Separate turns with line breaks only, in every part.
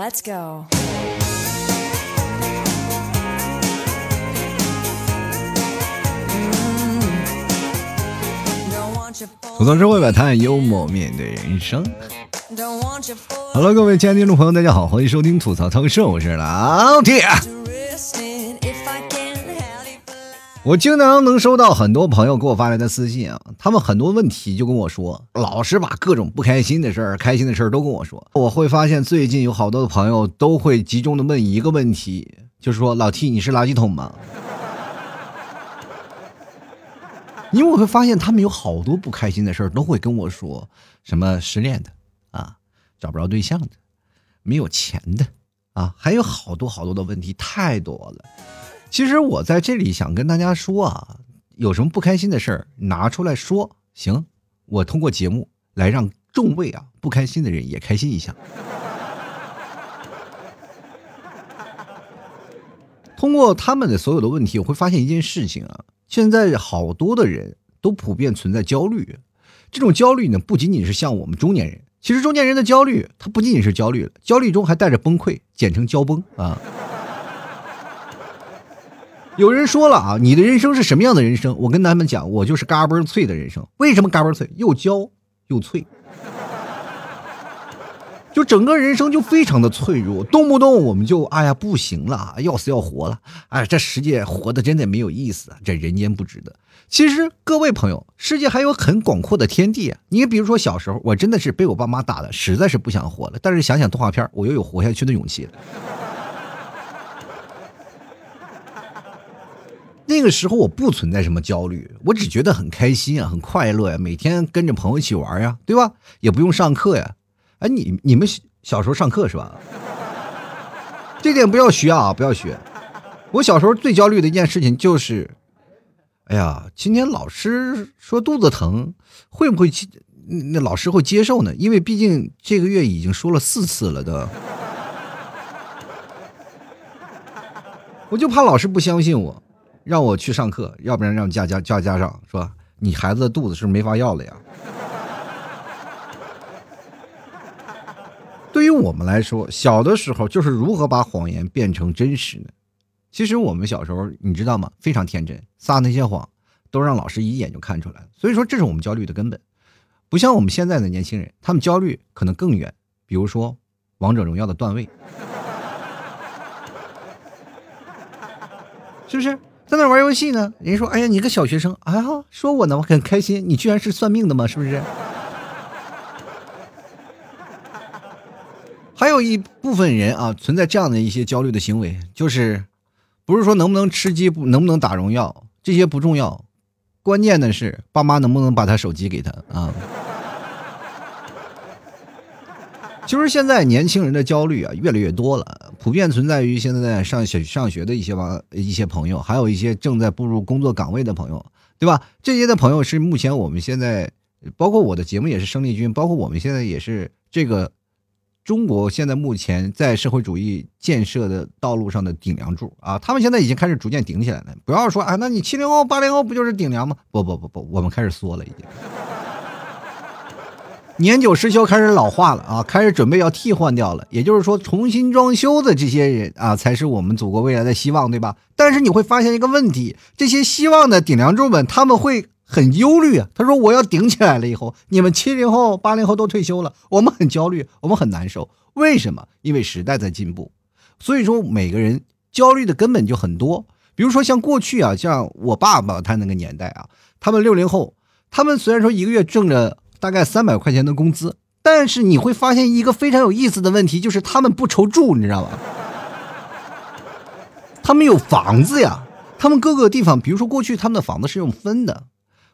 Let's go.
吐槽社会百态，幽默面对人生。Hello，各位亲爱的听众朋友，大家好，欢迎收听吐槽超市，我是老铁。我经常能收到很多朋友给我发来的私信啊，他们很多问题就跟我说，老是把各种不开心的事儿、开心的事儿都跟我说。我会发现最近有好多的朋友都会集中的问一个问题，就是说老 T 你是垃圾桶吗？因为我会发现他们有好多不开心的事儿都会跟我说，什么失恋的啊，找不着对象的，没有钱的啊，还有好多好多的问题太多了。其实我在这里想跟大家说啊，有什么不开心的事儿拿出来说，行，我通过节目来让众位啊不开心的人也开心一下。通过他们的所有的问题，我会发现一件事情啊，现在好多的人都普遍存在焦虑，这种焦虑呢，不仅仅是像我们中年人，其实中年人的焦虑，它不仅仅是焦虑了，焦虑中还带着崩溃，简称焦崩啊。有人说了啊，你的人生是什么样的人生？我跟他们讲，我就是嘎嘣脆的人生。为什么嘎嘣脆？又焦又脆，就整个人生就非常的脆弱，动不动我们就哎呀不行了，要死要活了。哎，这世界活的真的没有意思啊，这人间不值得。其实各位朋友，世界还有很广阔的天地啊。你比如说小时候，我真的是被我爸妈打的，实在是不想活了。但是想想动画片，我又有活下去的勇气。那个时候我不存在什么焦虑，我只觉得很开心啊，很快乐呀，每天跟着朋友一起玩呀，对吧？也不用上课呀。哎，你你们小时候上课是吧？这点不要学啊，不要学。我小时候最焦虑的一件事情就是，哎呀，今天老师说肚子疼，会不会那老师会接受呢？因为毕竟这个月已经说了四次了都，我就怕老师不相信我。让我去上课，要不然让家家叫家长说你孩子的肚子是没法要了呀。对于我们来说，小的时候就是如何把谎言变成真实呢？其实我们小时候你知道吗？非常天真，撒那些谎都让老师一眼就看出来。所以说这是我们焦虑的根本，不像我们现在的年轻人，他们焦虑可能更远。比如说王者荣耀的段位，是不是？在那玩游戏呢，人家说：“哎呀，你个小学生，哎呀，说我呢，我很开心。你居然是算命的吗？是不是？” 还有一部分人啊，存在这样的一些焦虑的行为，就是不是说能不能吃鸡，能不能打荣耀，这些不重要，关键的是爸妈能不能把他手机给他啊。其实现在年轻人的焦虑啊越来越多了，普遍存在于现在在上学上学的一些网一些朋友，还有一些正在步入工作岗位的朋友，对吧？这些的朋友是目前我们现在，包括我的节目也是生力军，包括我们现在也是这个中国现在目前在社会主义建设的道路上的顶梁柱啊！他们现在已经开始逐渐顶起来了。不要说啊，那你七零后八零后不就是顶梁吗？不不不不，我们开始缩了已经。年久失修，开始老化了啊，开始准备要替换掉了。也就是说，重新装修的这些人啊，才是我们祖国未来的希望，对吧？但是你会发现一个问题，这些希望的顶梁柱们，他们会很忧虑啊。他说：“我要顶起来了以后，你们七零后、八零后都退休了，我们很焦虑，我们很难受。为什么？因为时代在进步，所以说每个人焦虑的根本就很多。比如说像过去啊，像我爸爸他那个年代啊，他们六零后，他们虽然说一个月挣着。大概三百块钱的工资，但是你会发现一个非常有意思的问题，就是他们不愁住，你知道吧？他们有房子呀，他们各个地方，比如说过去他们的房子是用分的。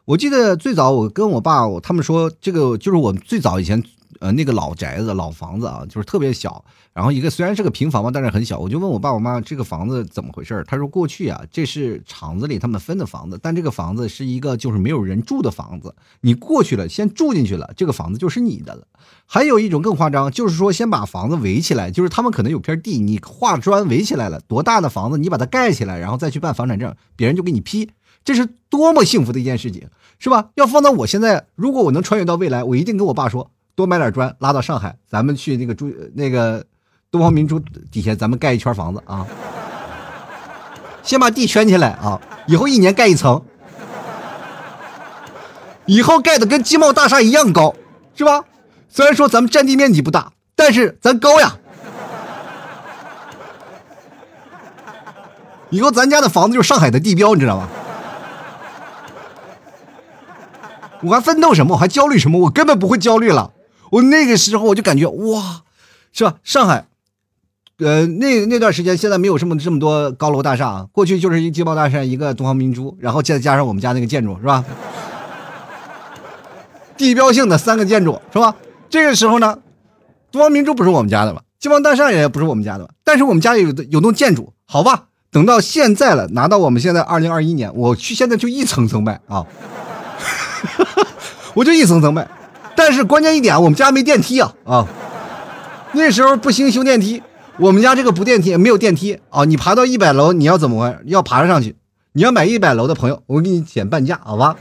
我记得最早我跟我爸，他们说这个就是我们最早以前。呃，那个老宅子、老房子啊，就是特别小。然后一个虽然是个平房嘛，但是很小。我就问我爸我妈这个房子怎么回事他说过去啊，这是厂子里他们分的房子，但这个房子是一个就是没有人住的房子。你过去了，先住进去了，这个房子就是你的了。还有一种更夸张，就是说先把房子围起来，就是他们可能有片地，你画砖围起来了，多大的房子你把它盖起来，然后再去办房产证，别人就给你批。这是多么幸福的一件事情，是吧？要放到我现在，如果我能穿越到未来，我一定跟我爸说。多买点砖拉到上海，咱们去那个住那个东方明珠底下咱们盖一圈房子啊，先把地圈起来啊，以后一年盖一层，以后盖的跟金茂大厦一样高，是吧？虽然说咱们占地面积不大，但是咱高呀。以后咱家的房子就是上海的地标，你知道吗？我还奋斗什么？我还焦虑什么？我根本不会焦虑了。我那个时候我就感觉哇，是吧？上海，呃，那那段时间现在没有这么这么多高楼大厦，过去就是一金茂大厦，一个东方明珠，然后再加上我们家那个建筑，是吧？地标性的三个建筑，是吧？这个时候呢，东方明珠不是我们家的了，金茂大厦也不是我们家的，但是我们家有有栋建筑，好吧？等到现在了，拿到我们现在二零二一年，我去现在就一层层卖啊。我就一层层卖，但是关键一点，我们家没电梯啊啊！那时候不兴修电梯，我们家这个不电梯没有电梯啊！你爬到一百楼，你要怎么回？要爬上去？你要买一百楼的朋友，我给你减半价，好吧？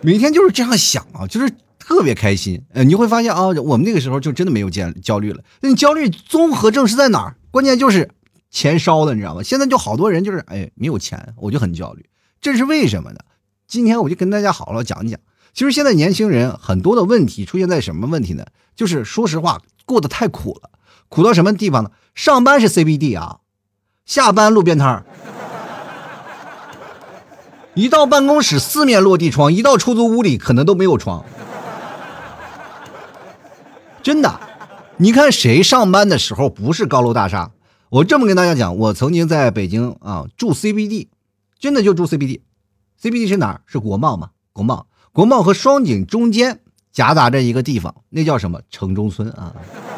每天就是这样想啊，就是特别开心。呃，你会发现啊，我们那个时候就真的没有焦焦虑了。那你焦虑综合症是在哪儿？关键就是。钱烧的，你知道吗？现在就好多人就是，哎，没有钱，我就很焦虑，这是为什么呢？今天我就跟大家好好讲一讲。其实现在年轻人很多的问题出现在什么问题呢？就是说实话，过得太苦了，苦到什么地方呢？上班是 CBD 啊，下班路边摊 一到办公室四面落地窗，一到出租屋里可能都没有窗，真的。你看谁上班的时候不是高楼大厦？我这么跟大家讲，我曾经在北京啊住 CBD，真的就住 CBD CBD 是哪儿？是国贸吗？国贸，国贸和双井中间夹杂着一个地方，那叫什么？城中村啊！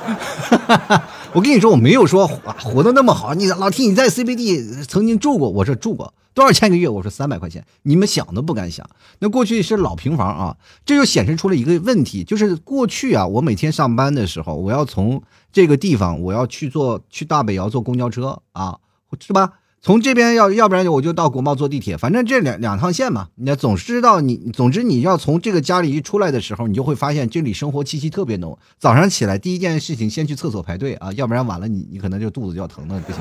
我跟你说，我没有说活得那么好。你老听你在 CBD 曾经住过，我说住过。多少钱一个月？我说三百块钱，你们想都不敢想。那过去是老平房啊，这就显示出了一个问题，就是过去啊，我每天上班的时候，我要从这个地方，我要去坐去大北窑坐公交车啊，是吧？从这边要要不然我就到国贸坐地铁，反正这两两趟线嘛。你总知道你，总之你要从这个家里一出来的时候，你就会发现这里生活气息特别浓。早上起来第一件事情，先去厕所排队啊，要不然晚了你你可能就肚子就要疼了，不行。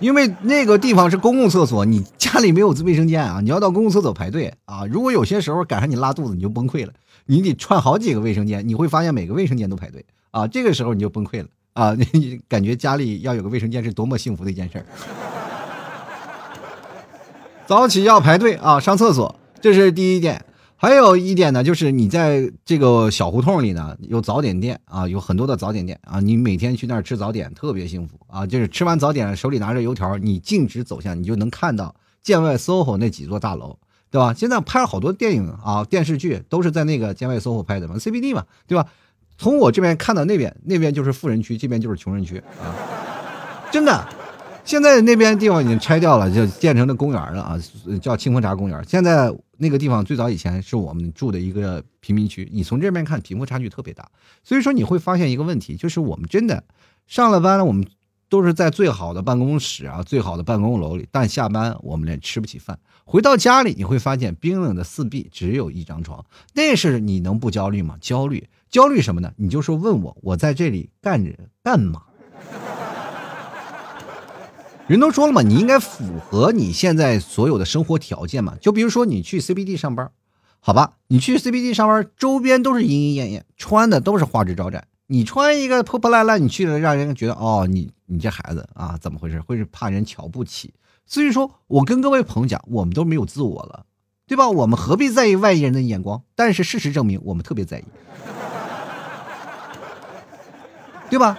因为那个地方是公共厕所，你家里没有卫生间啊，你要到公共厕所排队啊。如果有些时候赶上你拉肚子，你就崩溃了，你得串好几个卫生间，你会发现每个卫生间都排队啊。这个时候你就崩溃了啊，你感觉家里要有个卫生间是多么幸福的一件事儿。早起要排队啊，上厕所，这是第一点。还有一点呢，就是你在这个小胡同里呢，有早点店啊，有很多的早点店啊，你每天去那儿吃早点特别幸福啊。就是吃完早点，手里拿着油条，你径直走向，你就能看到建外 SOHO 那几座大楼，对吧？现在拍了好多电影啊、电视剧，都是在那个建外 SOHO 拍的嘛，CBD 嘛，对吧？从我这边看到那边，那边就是富人区，这边就是穷人区啊，真的。现在那边地方已经拆掉了，就建成了公园了啊，叫清风闸公园。现在那个地方最早以前是我们住的一个贫民区，你从这边看贫富差距特别大。所以说你会发现一个问题，就是我们真的上了班了，我们都是在最好的办公室啊、最好的办公楼里，但下班我们连吃不起饭，回到家里你会发现冰冷的四壁只有一张床，那是你能不焦虑吗？焦虑，焦虑什么呢？你就说问我，我在这里干着干嘛？人都说了嘛，你应该符合你现在所有的生活条件嘛。就比如说你去 CBD 上班，好吧，你去 CBD 上班，周边都是莺莺燕燕，穿的都是花枝招展。你穿一个破破烂烂，你去了，让人觉得哦，你你这孩子啊，怎么回事？会是怕人瞧不起。所以说我跟各位朋友讲，我们都没有自我了，对吧？我们何必在意外人的眼光？但是事实证明，我们特别在意，对吧？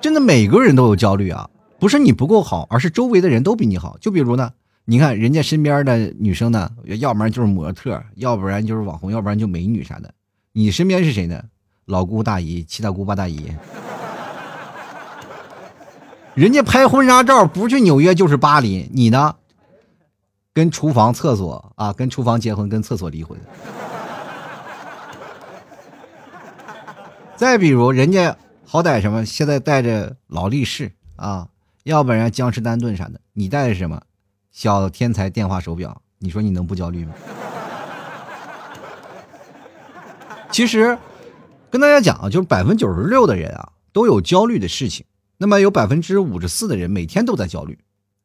真的，每个人都有焦虑啊。不是你不够好，而是周围的人都比你好。就比如呢，你看人家身边的女生呢，要不然就是模特，要不然就是网红，要不然就美女啥的。你身边是谁呢？老姑大姨、七大姑八大姨。人家拍婚纱照不去纽约就是巴黎，你呢？跟厨房、厕所啊，跟厨房结婚，跟厕所离婚。再比如人家好歹什么，现在带着劳力士啊。要不然江诗丹顿啥的，你带的什么？小天才电话手表，你说你能不焦虑吗？其实跟大家讲啊，就是百分之九十六的人啊都有焦虑的事情，那么有百分之五十四的人每天都在焦虑。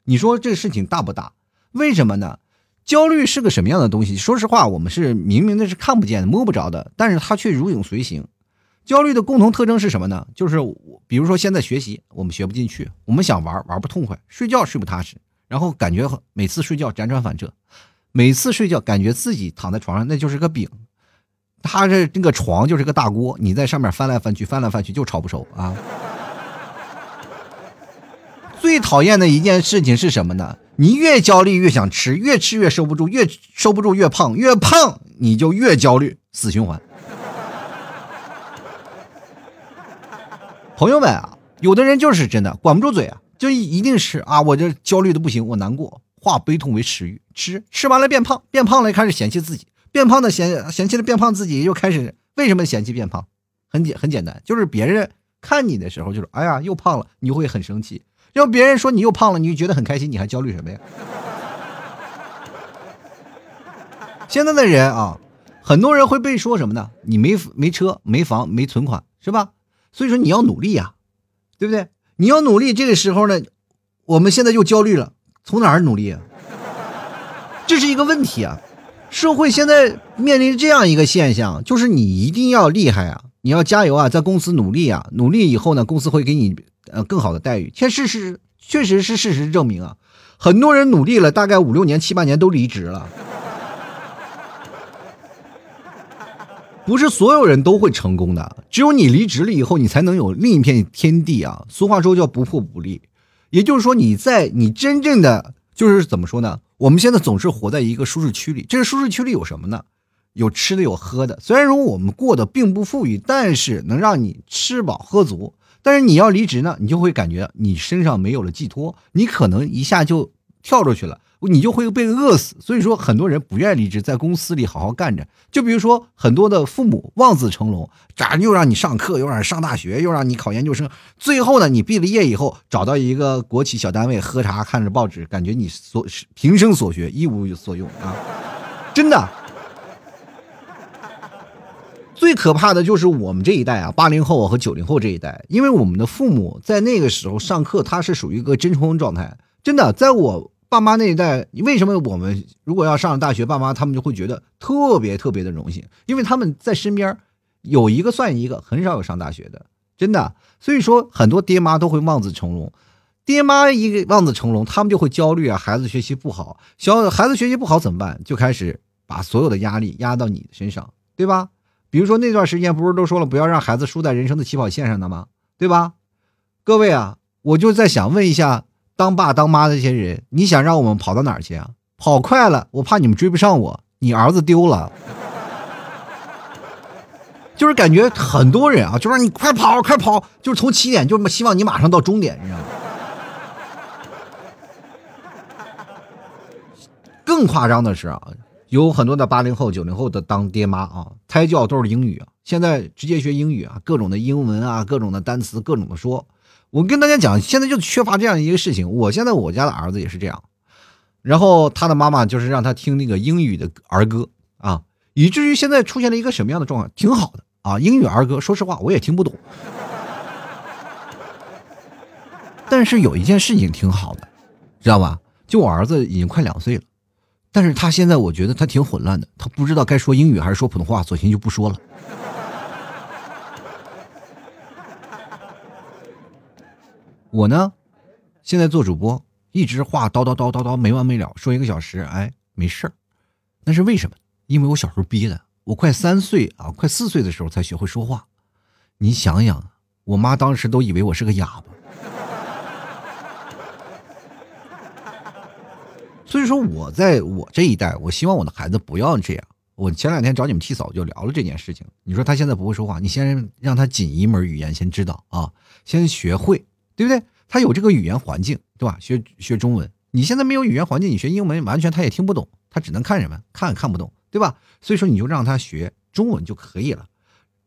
你说这个事情大不大？为什么呢？焦虑是个什么样的东西？说实话，我们是明明的是看不见的、摸不着的，但是它却如影随形。焦虑的共同特征是什么呢？就是比如说现在学习我们学不进去，我们想玩玩不痛快，睡觉睡不踏实，然后感觉每次睡觉辗转反侧，每次睡觉感觉自己躺在床上那就是个饼，他这那个床就是个大锅，你在上面翻来翻去，翻来翻去就炒不熟啊。最讨厌的一件事情是什么呢？你越焦虑越想吃，越吃越收不住，越收不住越胖，越胖你就越焦虑，死循环。朋友们啊，有的人就是真的管不住嘴啊，就一定是啊，我这焦虑的不行，我难过，化悲痛为食欲，吃吃完了变胖，变胖了开始嫌弃自己，变胖的嫌嫌弃了变胖自己，又开始为什么嫌弃变胖？很简很简单，就是别人看你的时候就是哎呀又胖了，你会很生气。要别人说你又胖了，你觉得很开心，你还焦虑什么呀？现在的人啊，很多人会被说什么呢？你没没车、没房、没存款，是吧？所以说你要努力呀，对不对？你要努力，这个时候呢，我们现在又焦虑了，从哪儿努力啊？这是一个问题啊！社会现在面临这样一个现象，就是你一定要厉害啊，你要加油啊，在公司努力啊，努力以后呢，公司会给你。呃，更好的待遇，确实是，确实是事实证明啊，很多人努力了，大概五六年、七八年都离职了。不是所有人都会成功的，只有你离职了以后，你才能有另一片天地啊。俗话说叫不破不立，也就是说你在你真正的就是怎么说呢？我们现在总是活在一个舒适区里，这个舒适区里有什么呢？有吃的，有喝的。虽然说我们过得并不富裕，但是能让你吃饱喝足。但是你要离职呢，你就会感觉你身上没有了寄托，你可能一下就跳出去了，你就会被饿死。所以说，很多人不愿意离职，在公司里好好干着。就比如说，很多的父母望子成龙，咋又让你上课，又让你上大学，又让你考研究生，最后呢，你毕了业以后找到一个国企小单位，喝茶看着报纸，感觉你所平生所学一无所用啊！真的。最可怕的就是我们这一代啊，八零后和九零后这一代，因为我们的父母在那个时候上课，他是属于一个真空状态。真的，在我爸妈那一代，为什么我们如果要上了大学，爸妈他们就会觉得特别特别的荣幸，因为他们在身边有一个算一个，很少有上大学的，真的。所以说，很多爹妈都会望子成龙，爹妈一个望子成龙，他们就会焦虑啊，孩子学习不好，小孩子学习不好怎么办？就开始把所有的压力压到你的身上，对吧？比如说那段时间不是都说了不要让孩子输在人生的起跑线上的吗？对吧？各位啊，我就在想问一下当爸当妈的这些人，你想让我们跑到哪儿去啊？跑快了，我怕你们追不上我，你儿子丢了。就是感觉很多人啊，就让你快跑快跑，就是从起点就希望你马上到终点，你知道吗？更夸张的是啊。有很多的八零后、九零后的当爹妈啊，胎教都是英语啊，现在直接学英语啊，各种的英文啊，各种的单词，各种的说。我跟大家讲，现在就缺乏这样一个事情。我现在我家的儿子也是这样，然后他的妈妈就是让他听那个英语的儿歌啊，以至于现在出现了一个什么样的状况？挺好的啊，英语儿歌，说实话我也听不懂，但是有一件事情挺好的，知道吧？就我儿子已经快两岁了。但是他现在我觉得他挺混乱的，他不知道该说英语还是说普通话，索性就不说了。我呢，现在做主播，一直话叨叨叨叨叨没完没了，说一个小时，哎，没事儿。那是为什么？因为我小时候憋的，我快三岁啊，快四岁的时候才学会说话。你想想，我妈当时都以为我是个哑巴。所以说，我在我这一代，我希望我的孩子不要这样。我前两天找你们替嫂就聊了这件事情。你说他现在不会说话，你先让他仅一门语言先知道啊，先学会，对不对？他有这个语言环境，对吧？学学中文，你现在没有语言环境，你学英文完全他也听不懂，他只能看什么？看看不懂，对吧？所以说你就让他学中文就可以了，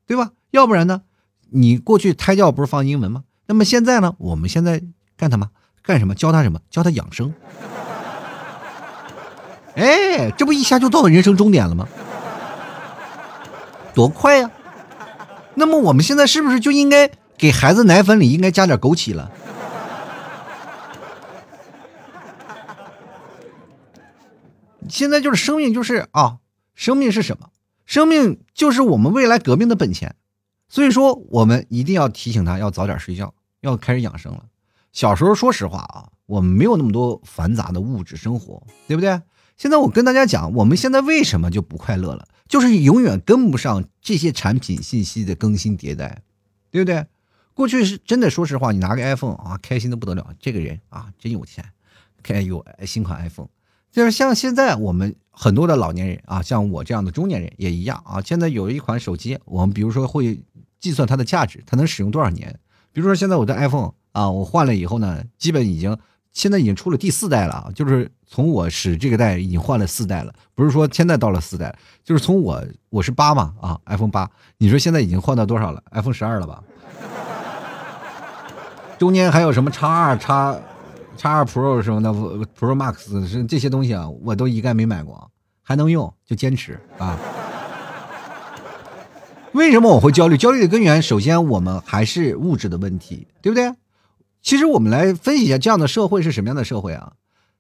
对吧？要不然呢？你过去胎教不是放英文吗？那么现在呢？我们现在干什么？干什么？教他什么？教他养生。哎，这不一下就到了人生终点了吗？多快呀！那么我们现在是不是就应该给孩子奶粉里应该加点枸杞了？现在就是生命，就是啊，生命是什么？生命就是我们未来革命的本钱。所以说，我们一定要提醒他要早点睡觉，要开始养生了。小时候，说实话啊，我们没有那么多繁杂的物质生活，对不对？现在我跟大家讲，我们现在为什么就不快乐了？就是永远跟不上这些产品信息的更新迭代，对不对？过去是真的，说实话，你拿个 iPhone 啊，开心的不得了，这个人啊真有钱，开有新款 iPhone。就是像现在我们很多的老年人啊，像我这样的中年人也一样啊。现在有一款手机，我们比如说会计算它的价值，它能使用多少年？比如说现在我的 iPhone 啊，我换了以后呢，基本已经现在已经出了第四代了啊，就是从我使这个代已经换了四代了，不是说现在到了四代，就是从我我是八嘛啊，iPhone 八，你说现在已经换到多少了？iPhone 十二了吧？中间还有什么叉二叉？叉二 Pro 什么的，Pro Max 是这些东西啊，我都一概没买过，还能用就坚持啊。为什么我会焦虑？焦虑的根源，首先我们还是物质的问题，对不对？其实我们来分析一下，这样的社会是什么样的社会啊？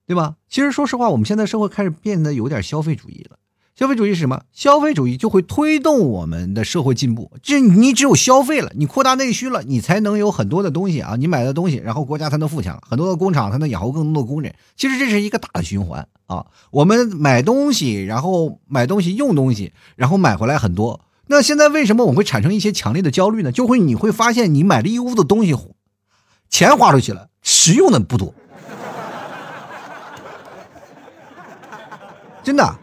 对吧？其实说实话，我们现在社会开始变得有点消费主义了。消费主义是什么？消费主义就会推动我们的社会进步。这你只有消费了，你扩大内需了，你才能有很多的东西啊，你买的东西，然后国家才能富强，很多的工厂才能养活更多的工人。其实这是一个大的循环啊。我们买东西，然后买东西用东西，然后买回来很多。那现在为什么我会产生一些强烈的焦虑呢？就会你会发现，你买了一屋子东西，钱花出去了，实用的不多，真的。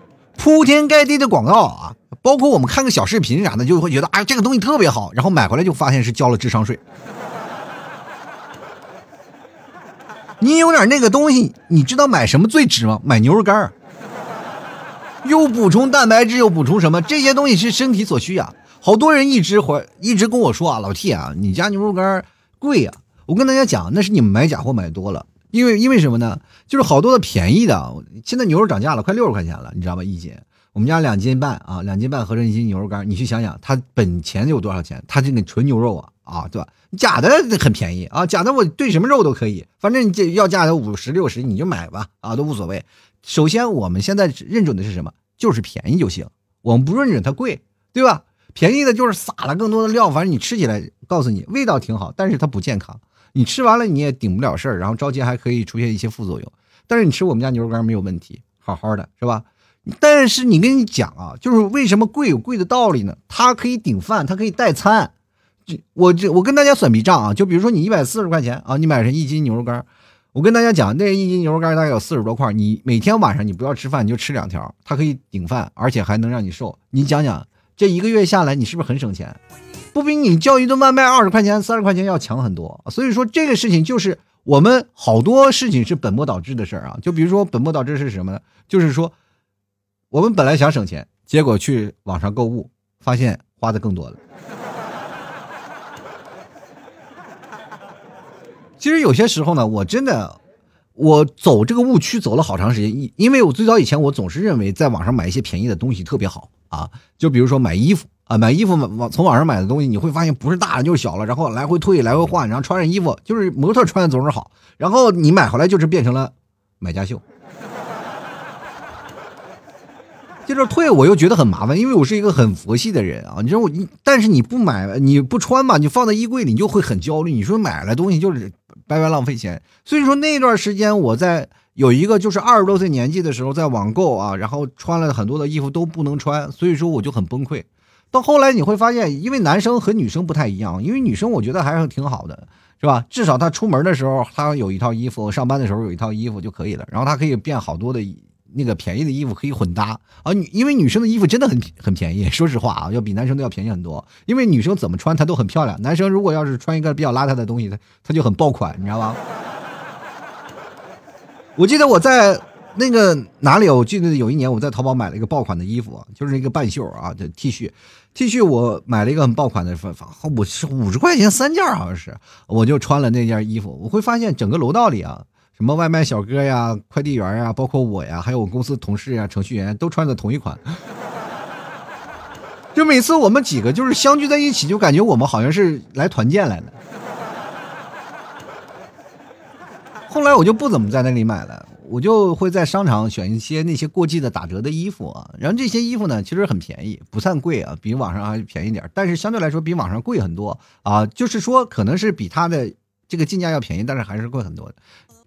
铺天盖地的广告啊，包括我们看个小视频啥的，就会觉得啊这个东西特别好，然后买回来就发现是交了智商税。你有点那个东西，你知道买什么最值吗？买牛肉干又补充蛋白质，又补充什么？这些东西是身体所需啊。好多人一直回一直跟我说啊，老 T 啊，你家牛肉干贵呀。我跟大家讲，那是你们买假货买多了。因为因为什么呢？就是好多的便宜的，现在牛肉涨价了，快六十块钱了，你知道吧？一斤，我们家两斤半啊，两斤半合成一斤牛肉干，你去想想，它本钱有多少钱？它这个纯牛肉啊啊，对吧？假的很便宜啊，假的我兑什么肉都可以，反正你这要价的五十六十你就买吧啊，都无所谓。首先我们现在认准的是什么？就是便宜就行，我们不认准它贵，对吧？便宜的就是撒了更多的料，反正你吃起来，告诉你味道挺好，但是它不健康。你吃完了你也顶不了事儿，然后着急还可以出现一些副作用。但是你吃我们家牛肉干没有问题，好好的是吧？但是你跟你讲啊，就是为什么贵有贵的道理呢？它可以顶饭，它可以代餐。这我这我跟大家算笔账啊，就比如说你一百四十块钱啊，你买上一斤牛肉干，我跟大家讲，那一斤牛肉干大概有四十多块，你每天晚上你不要吃饭，你就吃两条，它可以顶饭，而且还能让你瘦。你讲讲，这一个月下来，你是不是很省钱？不比你叫一顿外卖二十块钱、三十块钱要强很多，所以说这个事情就是我们好多事情是本末倒置的事儿啊。就比如说本末倒置是什么呢？就是说我们本来想省钱，结果去网上购物，发现花的更多了。其实有些时候呢，我真的我走这个误区走了好长时间，因因为我最早以前我总是认为在网上买一些便宜的东西特别好啊，就比如说买衣服。啊，买衣服网从网上买的东西，你会发现不是大了就是小了，然后来回退来回换，然后穿上衣服就是模特穿的总是好，然后你买回来就是变成了买家秀。接着退我又觉得很麻烦，因为我是一个很佛系的人啊，你说我但是你不买你不穿吧，你放在衣柜里你就会很焦虑，你说买了东西就是白白浪费钱，所以说那段时间我在有一个就是二十多岁年纪的时候在网购啊，然后穿了很多的衣服都不能穿，所以说我就很崩溃。到后来你会发现，因为男生和女生不太一样，因为女生我觉得还是挺好的，是吧？至少她出门的时候，她有一套衣服；上班的时候有一套衣服就可以了。然后她可以变好多的那个便宜的衣服，可以混搭啊。女因为女生的衣服真的很很便宜，说实话啊，要比男生都要便宜很多。因为女生怎么穿她都很漂亮，男生如果要是穿一个比较邋遢的东西，他他就很爆款，你知道吗？我记得我在。那个哪里？我记得有一年我在淘宝买了一个爆款的衣服，就是一个半袖啊的 T 恤，T 恤我买了一个很爆款的，我是五十块钱三件好像是，我就穿了那件衣服。我会发现整个楼道里啊，什么外卖小哥呀、快递员呀，包括我呀，还有我公司同事呀、程序员都穿的同一款。就每次我们几个就是相聚在一起，就感觉我们好像是来团建来的。后来我就不怎么在那里买了，我就会在商场选一些那些过季的打折的衣服啊。然后这些衣服呢，其实很便宜，不算贵啊，比网上还便宜点但是相对来说比网上贵很多啊。就是说，可能是比它的这个进价要便宜，但是还是贵很多的。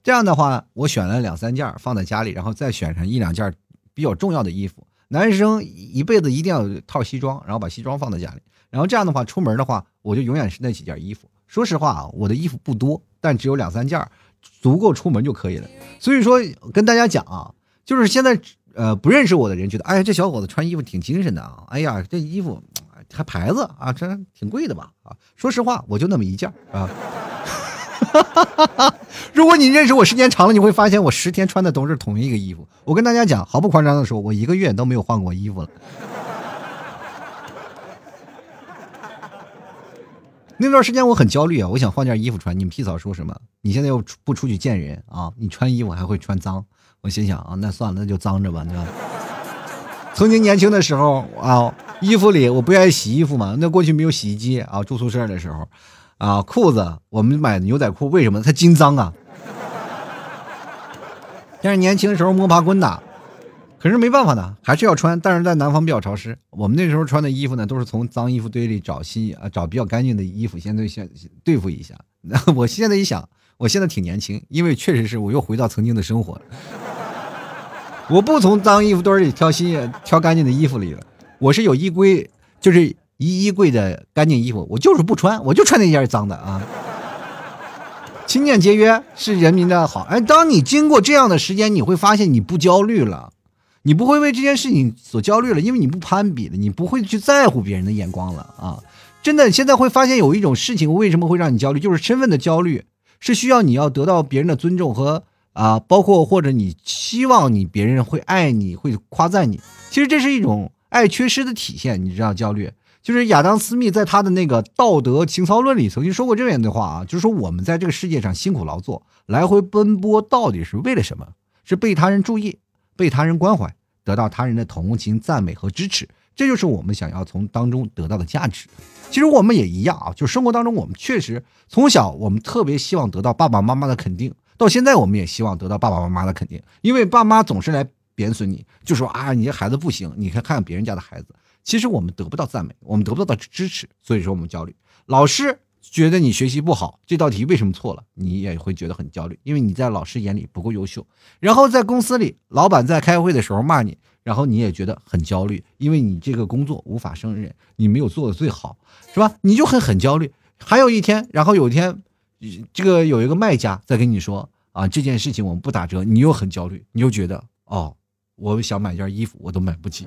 这样的话，我选了两三件放在家里，然后再选上一两件比较重要的衣服。男生一辈子一定要套西装，然后把西装放在家里，然后这样的话出门的话，我就永远是那几件衣服。说实话啊，我的衣服不多，但只有两三件，足够出门就可以了。所以说跟大家讲啊，就是现在呃不认识我的人觉得，哎这小伙子穿衣服挺精神的啊，哎呀这衣服还牌子啊，这挺贵的吧啊？说实话，我就那么一件啊。哈 如果你认识我时间长了，你会发现我十天穿的都是同一个衣服。我跟大家讲，毫不夸张的说，我一个月都没有换过衣服了。那段时间我很焦虑啊，我想换件衣服穿。你们屁嫂说什么？你现在又不出去见人啊？你穿衣服还会穿脏？我心想啊，那算了，那就脏着吧，对吧？曾经年轻的时候啊，衣服里我不愿意洗衣服嘛。那过去没有洗衣机啊，住宿舍的时候。啊，裤子我们买的牛仔裤，为什么它金脏啊？但是年轻的时候摸爬滚打，可是没办法呢，还是要穿。但是在南方比较潮湿，我们那时候穿的衣服呢，都是从脏衣服堆里找新啊，找比较干净的衣服，先对先对付一下。那 我现在一想，我现在挺年轻，因为确实是我又回到曾经的生活了。我不从脏衣服堆里挑新挑干净的衣服里了，我是有衣柜，就是。一衣柜的干净衣服，我就是不穿，我就穿那件脏的啊。勤俭节约是人民的好。哎，当你经过这样的时间，你会发现你不焦虑了，你不会为这件事情所焦虑了，因为你不攀比了，你不会去在乎别人的眼光了啊。真的，现在会发现有一种事情为什么会让你焦虑，就是身份的焦虑，是需要你要得到别人的尊重和啊，包括或者你希望你别人会爱你，会夸赞你。其实这是一种爱缺失的体现，你知道焦虑。就是亚当·斯密在他的那个《道德情操论》里曾经说过这样的话啊，就是说我们在这个世界上辛苦劳作，来回奔波，到底是为了什么？是被他人注意，被他人关怀，得到他人的同情、赞美和支持，这就是我们想要从当中得到的价值。其实我们也一样啊，就生活当中，我们确实从小我们特别希望得到爸爸妈妈的肯定，到现在我们也希望得到爸爸妈妈的肯定，因为爸妈总是来贬损你，就说啊，你这孩子不行，你看看别人家的孩子。其实我们得不到赞美，我们得不到支持，所以说我们焦虑。老师觉得你学习不好，这道题为什么错了，你也会觉得很焦虑，因为你在老师眼里不够优秀。然后在公司里，老板在开会的时候骂你，然后你也觉得很焦虑，因为你这个工作无法胜任，你没有做的最好，是吧？你就很很焦虑。还有一天，然后有一天，这个有一个卖家在跟你说啊，这件事情我们不打折，你又很焦虑，你又觉得哦，我想买件衣服我都买不起。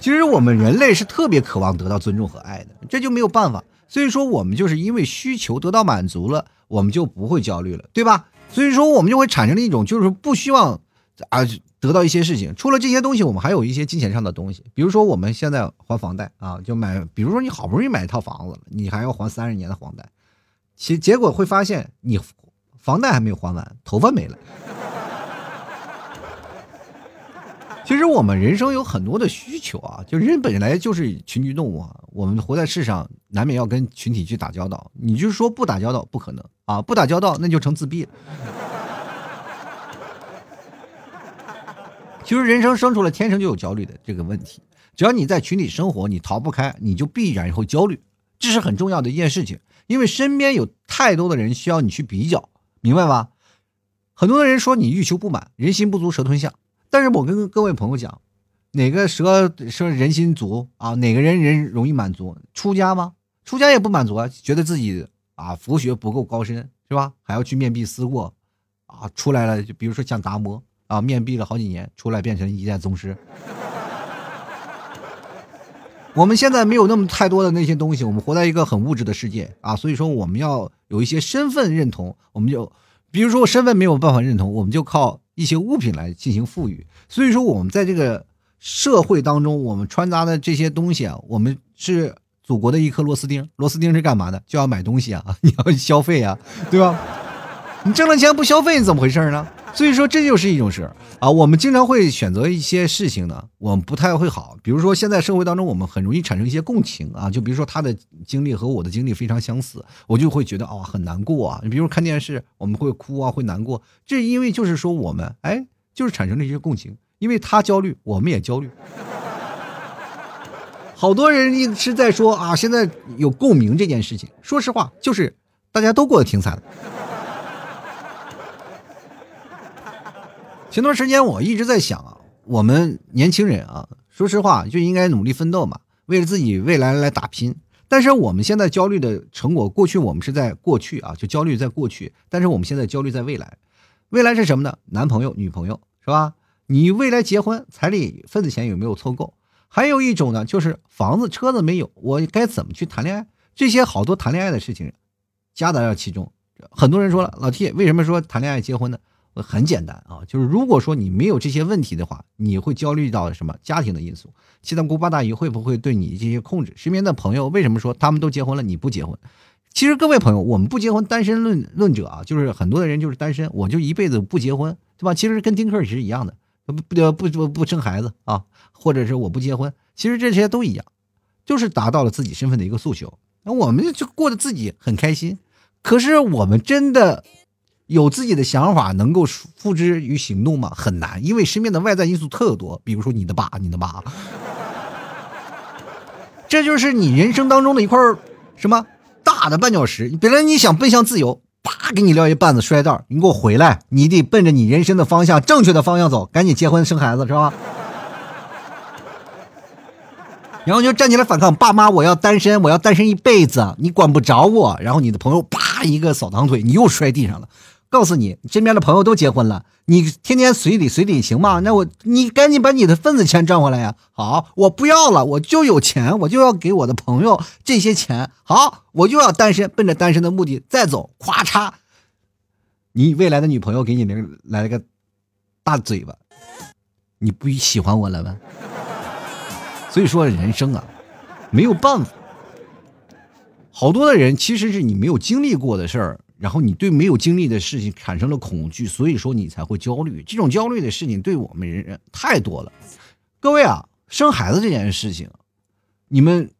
其实我们人类是特别渴望得到尊重和爱的，这就没有办法。所以说，我们就是因为需求得到满足了，我们就不会焦虑了，对吧？所以说，我们就会产生了一种就是不希望啊得到一些事情。除了这些东西，我们还有一些金钱上的东西，比如说我们现在还房贷啊，就买，比如说你好不容易买一套房子了，你还要还三十年的房贷，其结果会发现你房贷还没有还完，头发没了。其实我们人生有很多的需求啊，就人本来就是群居动物啊，我们活在世上难免要跟群体去打交道。你就是说不打交道不可能啊，不打交道那就成自闭了。其实人生生出来天生就有焦虑的这个问题，只要你在群体生活，你逃不开，你就必然会焦虑，这是很重要的一件事情，因为身边有太多的人需要你去比较，明白吧？很多的人说你欲求不满，人心不足蛇吞象。但是我跟各位朋友讲，哪个蛇说人心足啊？哪个人人容易满足？出家吗？出家也不满足啊，觉得自己啊佛学不够高深，是吧？还要去面壁思过，啊，出来了就比如说像达摩啊，面壁了好几年，出来变成一代宗师。我们现在没有那么太多的那些东西，我们活在一个很物质的世界啊，所以说我们要有一些身份认同，我们就比如说我身份没有办法认同，我们就靠。一些物品来进行赋予，所以说我们在这个社会当中，我们穿插的这些东西啊，我们是祖国的一颗螺丝钉。螺丝钉是干嘛的？就要买东西啊，你 要消费啊，对吧？你挣了钱不消费，你怎么回事呢？所以说这就是一种事啊。我们经常会选择一些事情呢，我们不太会好。比如说现在社会当中，我们很容易产生一些共情啊。就比如说他的经历和我的经历非常相似，我就会觉得哦很难过啊。你比如看电视，我们会哭啊，会难过，这因为就是说我们哎，就是产生了一些共情，因为他焦虑，我们也焦虑。好多人一直在说啊，现在有共鸣这件事情。说实话，就是大家都过得挺惨的。前段时间我一直在想啊，我们年轻人啊，说实话就应该努力奋斗嘛，为了自己未来来打拼。但是我们现在焦虑的成果，过去我们是在过去啊，就焦虑在过去。但是我们现在焦虑在未来，未来是什么呢？男朋友、女朋友是吧？你未来结婚，彩礼份子钱有没有凑够？还有一种呢，就是房子车子没有，我该怎么去谈恋爱？这些好多谈恋爱的事情，夹杂在其中。很多人说了，老 T 为什么说谈恋爱结婚呢？很简单啊，就是如果说你没有这些问题的话，你会焦虑到什么？家庭的因素，七大姑八大姨会不会对你这些控制？身边的朋友为什么说他们都结婚了，你不结婚？其实各位朋友，我们不结婚，单身论论者啊，就是很多的人就是单身，我就一辈子不结婚，对吧？其实跟丁克也是一样的。不不不不生孩子啊，或者是我不结婚，其实这些都一样，就是达到了自己身份的一个诉求。那我们就过得自己很开心。可是我们真的有自己的想法，能够付之于行动吗？很难，因为身边的外在因素特多，比如说你的爸，你的妈，这就是你人生当中的一块什么大的绊脚石。本来你想奔向自由。啪！给你撂一绊子摔道你给我回来！你得奔着你人生的方向，正确的方向走，赶紧结婚生孩子，是吧？然后就站起来反抗，爸妈，我要单身，我要单身一辈子，你管不着我。然后你的朋友啪一个扫堂腿，你又摔地上了。告诉你，你身边的朋友都结婚了，你天天随礼随礼行吗？那我你赶紧把你的份子钱赚回来呀！好，我不要了，我就有钱，我就要给我的朋友这些钱。好，我就要单身，奔着单身的目的再走。咵嚓，你未来的女朋友给你来来了个大嘴巴，你不喜欢我了吗？所以说人生啊，没有办法，好多的人其实是你没有经历过的事儿。然后你对没有经历的事情产生了恐惧，所以说你才会焦虑。这种焦虑的事情对我们人人太多了。各位啊，生孩子这件事情，你们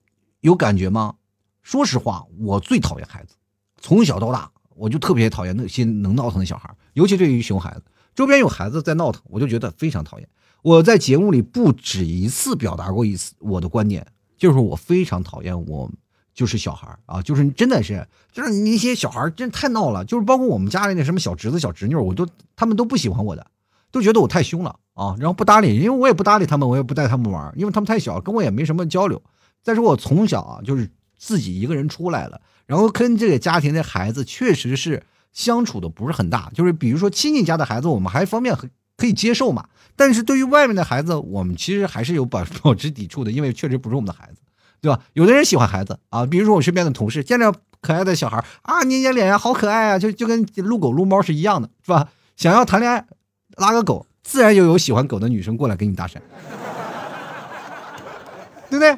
有感觉吗？说实话，我最讨厌孩子，从小到大我就特别讨厌那些能闹腾的小孩，尤其对于熊孩子，周边有孩子在闹腾，我就觉得非常讨厌。我在节目里不止一次表达过一次我的观点，就是我非常讨厌我。就是小孩啊，就是真的是，就是那些小孩真太闹了，就是包括我们家里那什么小侄子、小侄女，我都他们都不喜欢我的，都觉得我太凶了啊，然后不搭理，因为我也不搭理他们，我也不带他们玩，因为他们太小，跟我也没什么交流。再说我从小啊，就是自己一个人出来了，然后跟这个家庭的孩子确实是相处的不是很大，就是比如说亲戚家的孩子，我们还方面可以接受嘛，但是对于外面的孩子，我们其实还是有保 保持抵触的，因为确实不是我们的孩子。对吧？有的人喜欢孩子啊，比如说我身边的同事，见着可爱的小孩啊，捏捏脸呀，好可爱啊，就就跟撸狗撸猫是一样的，是吧？想要谈恋爱，拉个狗，自然就有喜欢狗的女生过来跟你搭讪，对不对？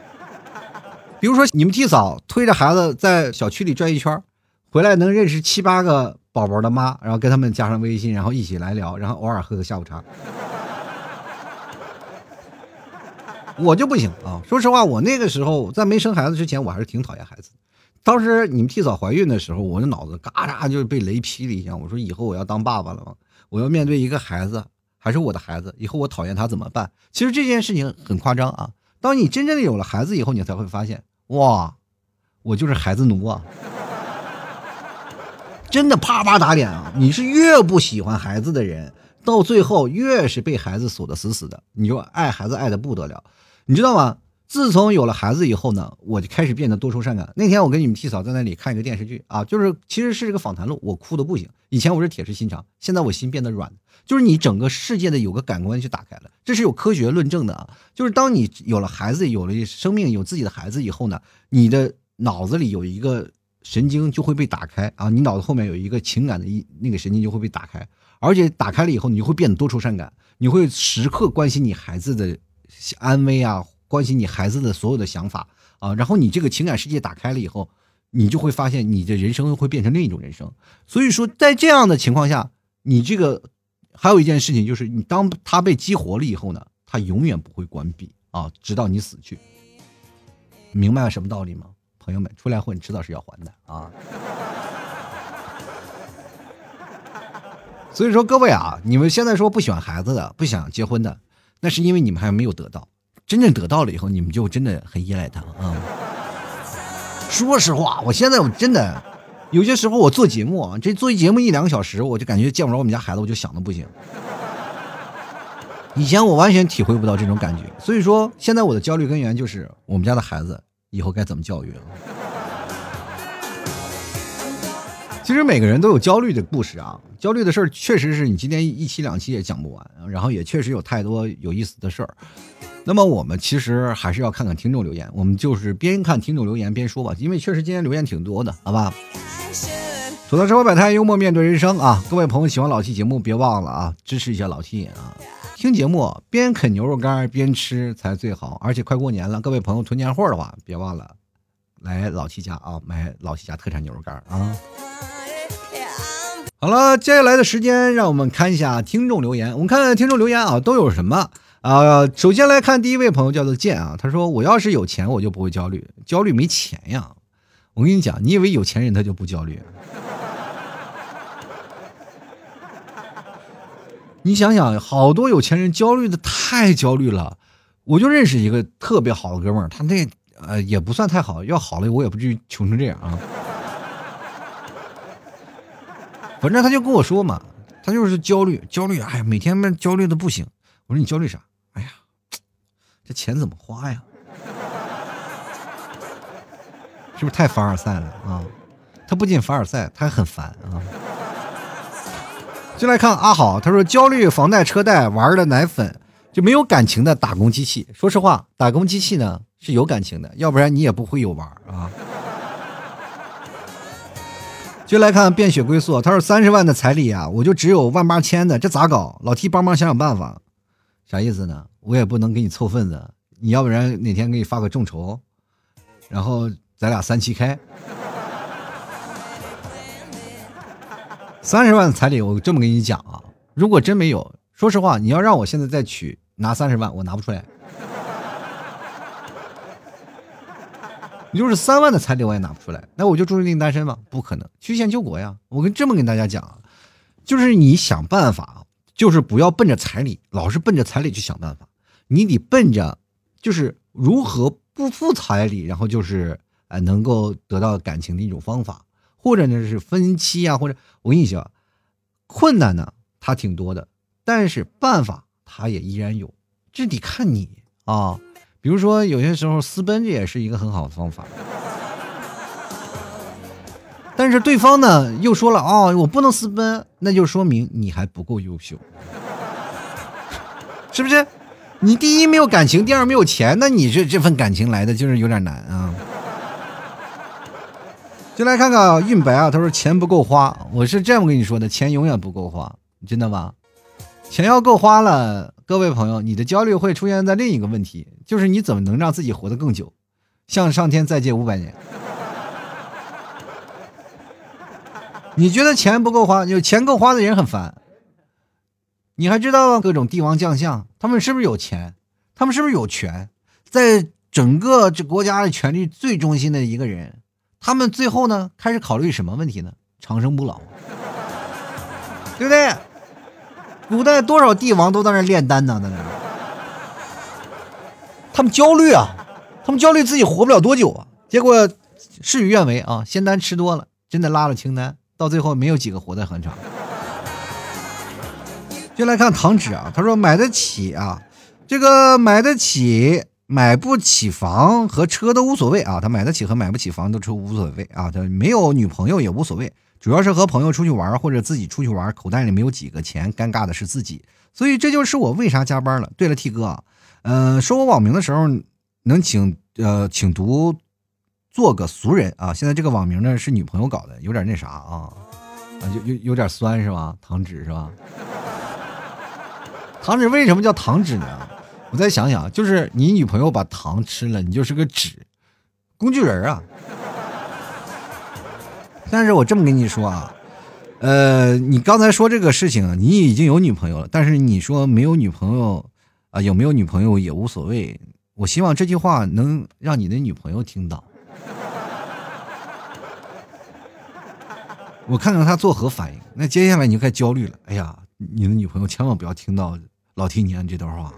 比如说你们替嫂推着孩子在小区里转一圈，回来能认识七八个宝宝的妈，然后跟他们加上微信，然后一起来聊，然后偶尔喝个下午茶。我就不行啊！说实话，我那个时候在没生孩子之前，我还是挺讨厌孩子。当时你们替嫂怀孕的时候，我的脑子嘎嚓就被雷劈了一下。我说以后我要当爸爸了吗？我要面对一个孩子，还是我的孩子？以后我讨厌他怎么办？其实这件事情很夸张啊！当你真正的有了孩子以后，你才会发现，哇，我就是孩子奴啊！真的啪啪打脸啊！你是越不喜欢孩子的人，到最后越是被孩子锁得死死的，你就爱孩子爱的不得了。你知道吗？自从有了孩子以后呢，我就开始变得多愁善感。那天我跟你们替嫂在那里看一个电视剧啊，就是其实是这个访谈录，我哭的不行。以前我是铁石心肠，现在我心变得软，就是你整个世界的有个感官就打开了，这是有科学论证的啊。就是当你有了孩子，有了生命，有自己的孩子以后呢，你的脑子里有一个神经就会被打开啊，你脑子后面有一个情感的一那个神经就会被打开，而且打开了以后，你就会变得多愁善感，你会时刻关心你孩子的。安危啊，关心你孩子的所有的想法啊，然后你这个情感世界打开了以后，你就会发现你的人生会变成另一种人生。所以说，在这样的情况下，你这个还有一件事情就是，你当它被激活了以后呢，它永远不会关闭啊，直到你死去。明白了什么道理吗？朋友们，出来混迟早是要还的啊。所以说，各位啊，你们现在说不喜欢孩子的，不想结婚的，那是因为你们还没有得到。真正得到了以后，你们就真的很依赖他啊。说实话，我现在我真的有些时候我做节目啊，这做一节目一两个小时，我就感觉见不着我们家孩子，我就想的不行。以前我完全体会不到这种感觉，所以说现在我的焦虑根源就是我们家的孩子以后该怎么教育了。其实每个人都有焦虑的故事啊，焦虑的事儿确实是你今天一期两期也讲不完，然后也确实有太多有意思的事儿。那么我们其实还是要看看听众留言，我们就是边看听众留言边说吧，因为确实今天留言挺多的，好吧？吐槽生活百态，幽默面对人生啊！各位朋友喜欢老 T 节目，别忘了啊，支持一下老 T 啊！听节目边啃牛肉干边吃才最好，而且快过年了，各位朋友囤年货的话，别忘了来老 T 家啊，买老 T 家特产牛肉干啊！好了，接下来的时间，让我们看一下听众留言。我们看看听众留言啊，都有什么啊？首先来看第一位朋友叫做剑啊，他说：“我要是有钱，我就不会焦虑，焦虑没钱呀。”我跟你讲，你以为有钱人他就不焦虑？你想想，好多有钱人焦虑的太焦虑了。我就认识一个特别好的哥们儿，他那呃也不算太好，要好了我也不至于穷成这样啊。反正他就跟我说嘛，他就是焦虑，焦虑，哎呀，每天嘛焦虑的不行。我说你焦虑啥？哎呀，这钱怎么花呀？是不是太凡尔赛了啊？他不仅凡尔赛，他还很烦啊。进来看阿好，他说焦虑房贷车贷玩的奶粉就没有感情的打工机器。说实话，打工机器呢是有感情的，要不然你也不会有玩啊。就来看变血归宿，他说三十万的彩礼啊，我就只有万八千的，这咋搞？老 T 帮忙想想办法，啥意思呢？我也不能给你凑份子，你要不然哪天给你发个众筹，然后咱俩三七开。三十万的彩礼，我这么跟你讲啊，如果真没有，说实话，你要让我现在再取拿三十万，我拿不出来。你就是三万的彩礼我也拿不出来，那我就注定单身吗？不可能，曲线救国呀！我跟这么跟大家讲，就是你想办法，就是不要奔着彩礼，老是奔着彩礼去想办法。你得奔着，就是如何不付彩礼，然后就是呃能够得到感情的一种方法，或者呢是分期啊，或者我跟你讲，困难呢它挺多的，但是办法它也依然有，这得看你啊。比如说，有些时候私奔这也是一个很好的方法，但是对方呢又说了哦，我不能私奔，那就说明你还不够优秀，是不是？你第一没有感情，第二没有钱，那你这这份感情来的就是有点难啊。就来看看啊运白啊，他说钱不够花，我是这样跟你说的，钱永远不够花，真的吗？钱要够花了。各位朋友，你的焦虑会出现在另一个问题，就是你怎么能让自己活得更久，向上天再借五百年？你觉得钱不够花，有钱够花的人很烦。你还知道各种帝王将相，他们是不是有钱？他们是不是有权？在整个这国家的权力最中心的一个人，他们最后呢开始考虑什么问题呢？长生不老，对不对？古代多少帝王都在那炼丹呢，在那，他们焦虑啊，他们焦虑自己活不了多久啊，结果事与愿违啊，仙丹吃多了，真的拉了清单，到最后没有几个活得很长。就来看唐纸啊，他说买得起啊，这个买得起买不起房和车都无所谓啊，他买得起和买不起房都车无所谓啊，他没有女朋友也无所谓。主要是和朋友出去玩，或者自己出去玩，口袋里没有几个钱，尴尬的是自己，所以这就是我为啥加班了。对了，T 哥啊，呃，说我网名的时候能请呃请读做个俗人啊。现在这个网名呢是女朋友搞的，有点那啥啊，啊，有有有点酸是吧？糖纸是吧？糖纸为什么叫糖纸呢？我再想想，就是你女朋友把糖吃了，你就是个纸工具人啊。但是我这么跟你说啊，呃，你刚才说这个事情，你已经有女朋友了，但是你说没有女朋友啊，有没有女朋友也无所谓。我希望这句话能让你的女朋友听到，我看看她作何反应。那接下来你就该焦虑了。哎呀，你的女朋友千万不要听到老 T 年这段话啊！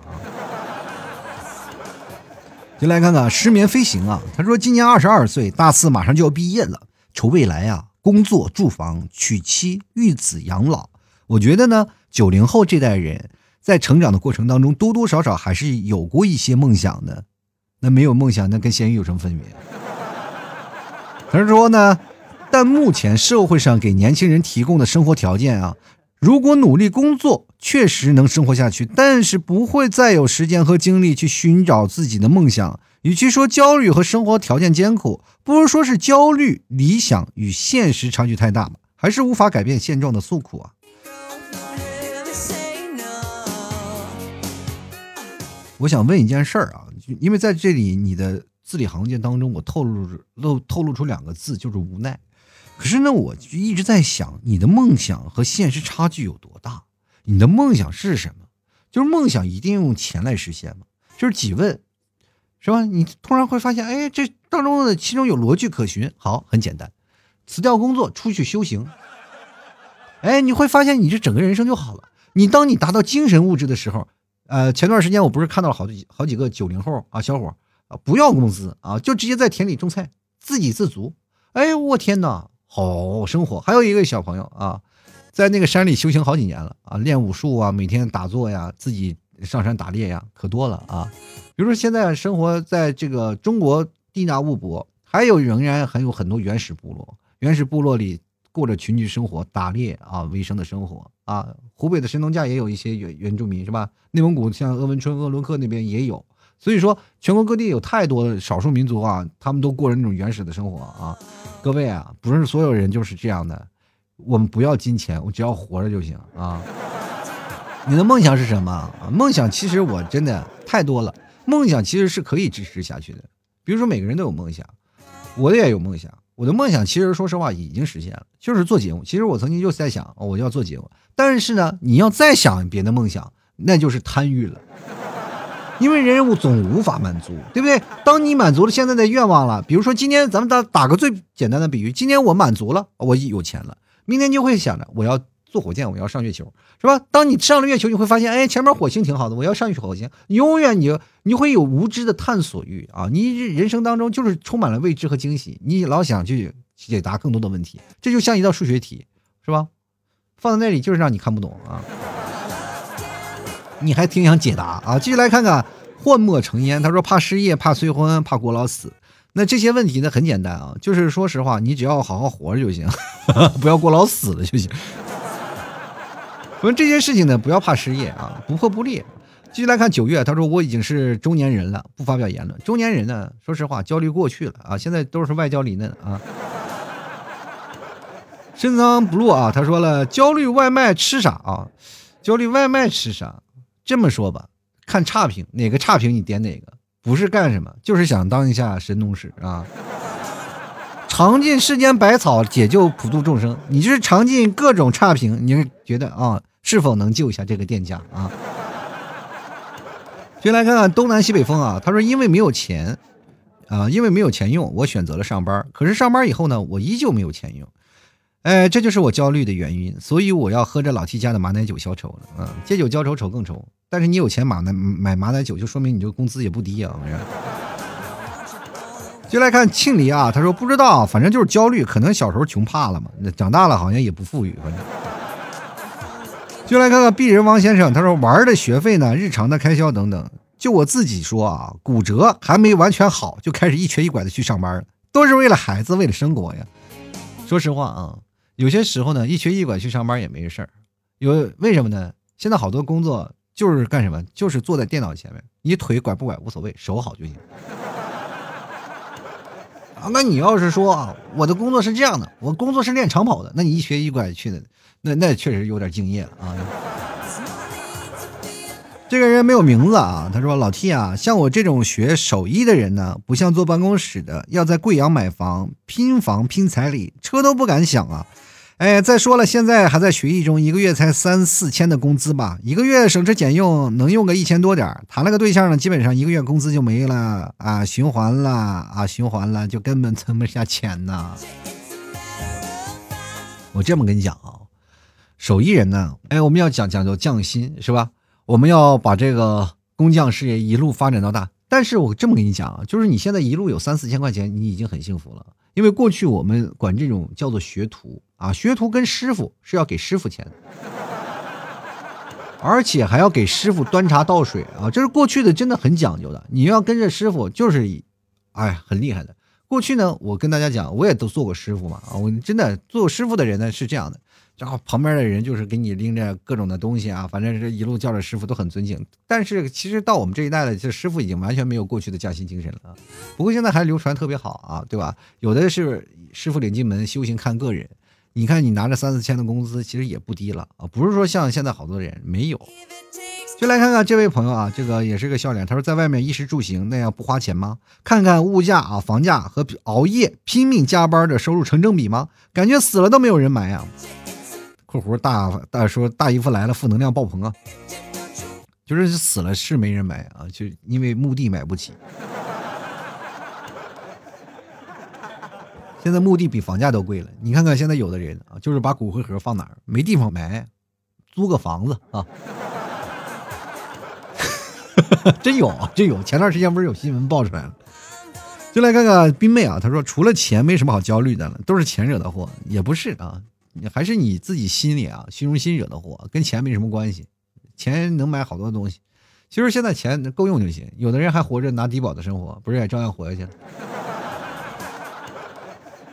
就来看看失眠飞行啊，他说今年二十二岁，大四马上就要毕业了，愁未来啊。工作、住房、娶妻、育子、养老，我觉得呢，九零后这代人在成长的过程当中，多多少少还是有过一些梦想的。那没有梦想，那跟咸鱼有什么分别？可是说呢，但目前社会上给年轻人提供的生活条件啊，如果努力工作，确实能生活下去，但是不会再有时间和精力去寻找自己的梦想。与其说焦虑和生活条件艰苦，不如说是焦虑理想与现实差距太大，还是无法改变现状的诉苦啊。我想问一件事儿啊，因为在这里你的字里行间当中，我透露露透露出两个字，就是无奈。可是呢，我就一直在想，你的梦想和现实差距有多大？你的梦想是什么？就是梦想一定用钱来实现吗？就是几问。是吧？你突然会发现，哎，这当中的其中有逻辑可循。好，很简单，辞掉工作，出去修行。哎，你会发现，你这整个人生就好了。你当你达到精神物质的时候，呃，前段时间我不是看到了好几好几个九零后啊，小伙啊，不要工资啊，就直接在田里种菜，自给自足。哎，我天哪，好生活。还有一个小朋友啊，在那个山里修行好几年了啊，练武术啊，每天打坐呀，自己上山打猎呀，可多了啊。比如说，现在生活在这个中国地大物博，还有仍然还有很多原始部落，原始部落里过着群居生活、打猎啊为生的生活啊。湖北的神农架也有一些原原住民，是吧？内蒙古像鄂温春、鄂伦克那边也有。所以说，全国各地有太多的少数民族啊，他们都过着那种原始的生活啊。各位啊，不是所有人就是这样的。我们不要金钱，我只要活着就行啊。你的梦想是什么？梦想其实我真的太多了。梦想其实是可以支持下去的，比如说每个人都有梦想，我也有梦想。我的梦想其实说实话已经实现了，就是做节目。其实我曾经就在想，我要做节目。但是呢，你要再想别的梦想，那就是贪欲了，因为人物总无法满足，对不对？当你满足了现在的愿望了，比如说今天咱们打打个最简单的比喻，今天我满足了，我有钱了，明天就会想着我要。坐火箭，我要上月球，是吧？当你上了月球，你会发现，哎，前面火星挺好的，我要上去火星。永远你你会有无知的探索欲啊！你人生当中就是充满了未知和惊喜，你老想去解答更多的问题，这就像一道数学题，是吧？放在那里就是让你看不懂啊！你还挺想解答啊？继续来看看，幻墨成烟，他说怕失业，怕催婚，怕过劳死。那这些问题呢，很简单啊，就是说实话，你只要好好活着就行，不要过劳死了就行。我们这件事情呢，不要怕失业啊，不破不立。继续来看九月，他说我已经是中年人了，不发表言论。中年人呢，说实话，焦虑过去了啊，现在都是外焦里嫩啊。深藏不露啊，他说了，焦虑外卖吃啥啊？焦虑外卖吃啥？这么说吧，看差评，哪个差评你点哪个，不是干什么，就是想当一下神农氏啊。尝尽世间百草，解救普度众生。你就是尝尽各种差评，你是觉得啊？是否能救一下这个店家啊？先来看看东南西北风啊。他说：“因为没有钱，啊，因为没有钱用，我选择了上班。可是上班以后呢，我依旧没有钱用。哎，这就是我焦虑的原因。所以我要喝着老 T 家的马奶酒消愁了。啊，借酒浇愁，愁更愁。但是你有钱马奶买马奶酒，就说明你这个工资也不低啊。就来看庆黎啊，他说不知道，反正就是焦虑。可能小时候穷怕了嘛，长大了好像也不富裕，反正。”就来看看鄙人王先生，他说玩的学费呢，日常的开销等等。就我自己说啊，骨折还没完全好，就开始一瘸一拐的去上班了，都是为了孩子，为了生活呀。说实话啊，有些时候呢，一瘸一拐去上班也没事儿。有为什么呢？现在好多工作就是干什么，就是坐在电脑前面，你腿拐不拐无所谓，手好就行。啊，那你要是说啊，我的工作是这样的，我工作是练长跑的，那你一瘸一拐去的。那那确实有点敬业了啊！这个人没有名字啊，他说：“老 T 啊，像我这种学手艺的人呢，不像坐办公室的，要在贵阳买房、拼房、拼彩礼，车都不敢想啊！哎，再说了，现在还在学艺中，一个月才三四千的工资吧，一个月省吃俭用能用个一千多点，谈了个对象呢，基本上一个月工资就没了啊，循环了啊，循环了，就根本存不下钱呐。我这么跟你讲啊，手艺人呢，哎，我们要讲讲究匠心是吧？我们要把这个工匠事业一路发展到大。但是我这么跟你讲啊，就是你现在一路有三四千块钱，你已经很幸福了。因为过去我们管这种叫做学徒啊，学徒跟师傅是要给师傅钱，而且还要给师傅端茶倒水啊，这是过去的，真的很讲究的。你要跟着师傅，就是，哎，很厉害的。过去呢，我跟大家讲，我也都做过师傅嘛啊，我真的做师傅的人呢是这样的，然后旁边的人就是给你拎着各种的东西啊，反正是一路叫着师傅都很尊敬。但是其实到我们这一代的，这师傅已经完全没有过去的匠心精神了。不过现在还流传特别好啊，对吧？有的是师傅领进门，修行看个人。你看你拿着三四千的工资，其实也不低了啊，不是说像现在好多人没有。就来看看这位朋友啊，这个也是个笑脸。他说，在外面衣食住行那样不花钱吗？看看物价啊，房价和熬夜拼命加班的收入成正比吗？感觉死了都没有人买呀。括弧大大说大姨夫来了，负能量爆棚啊。就是死了是没人买啊，就因为墓地买不起。现在墓地比房价都贵了。你看看现在有的人啊，就是把骨灰盒放哪儿？没地方埋，租个房子啊。真有，真有！前段时间不是有新闻爆出来了，就来看看冰妹啊。她说，除了钱，没什么好焦虑的了，都是钱惹的祸。也不是啊，还是你自己心里啊，虚荣心惹的祸，跟钱没什么关系。钱能买好多东西，其实现在钱够用就行。有的人还活着拿低保的生活，不是也照样活下去了？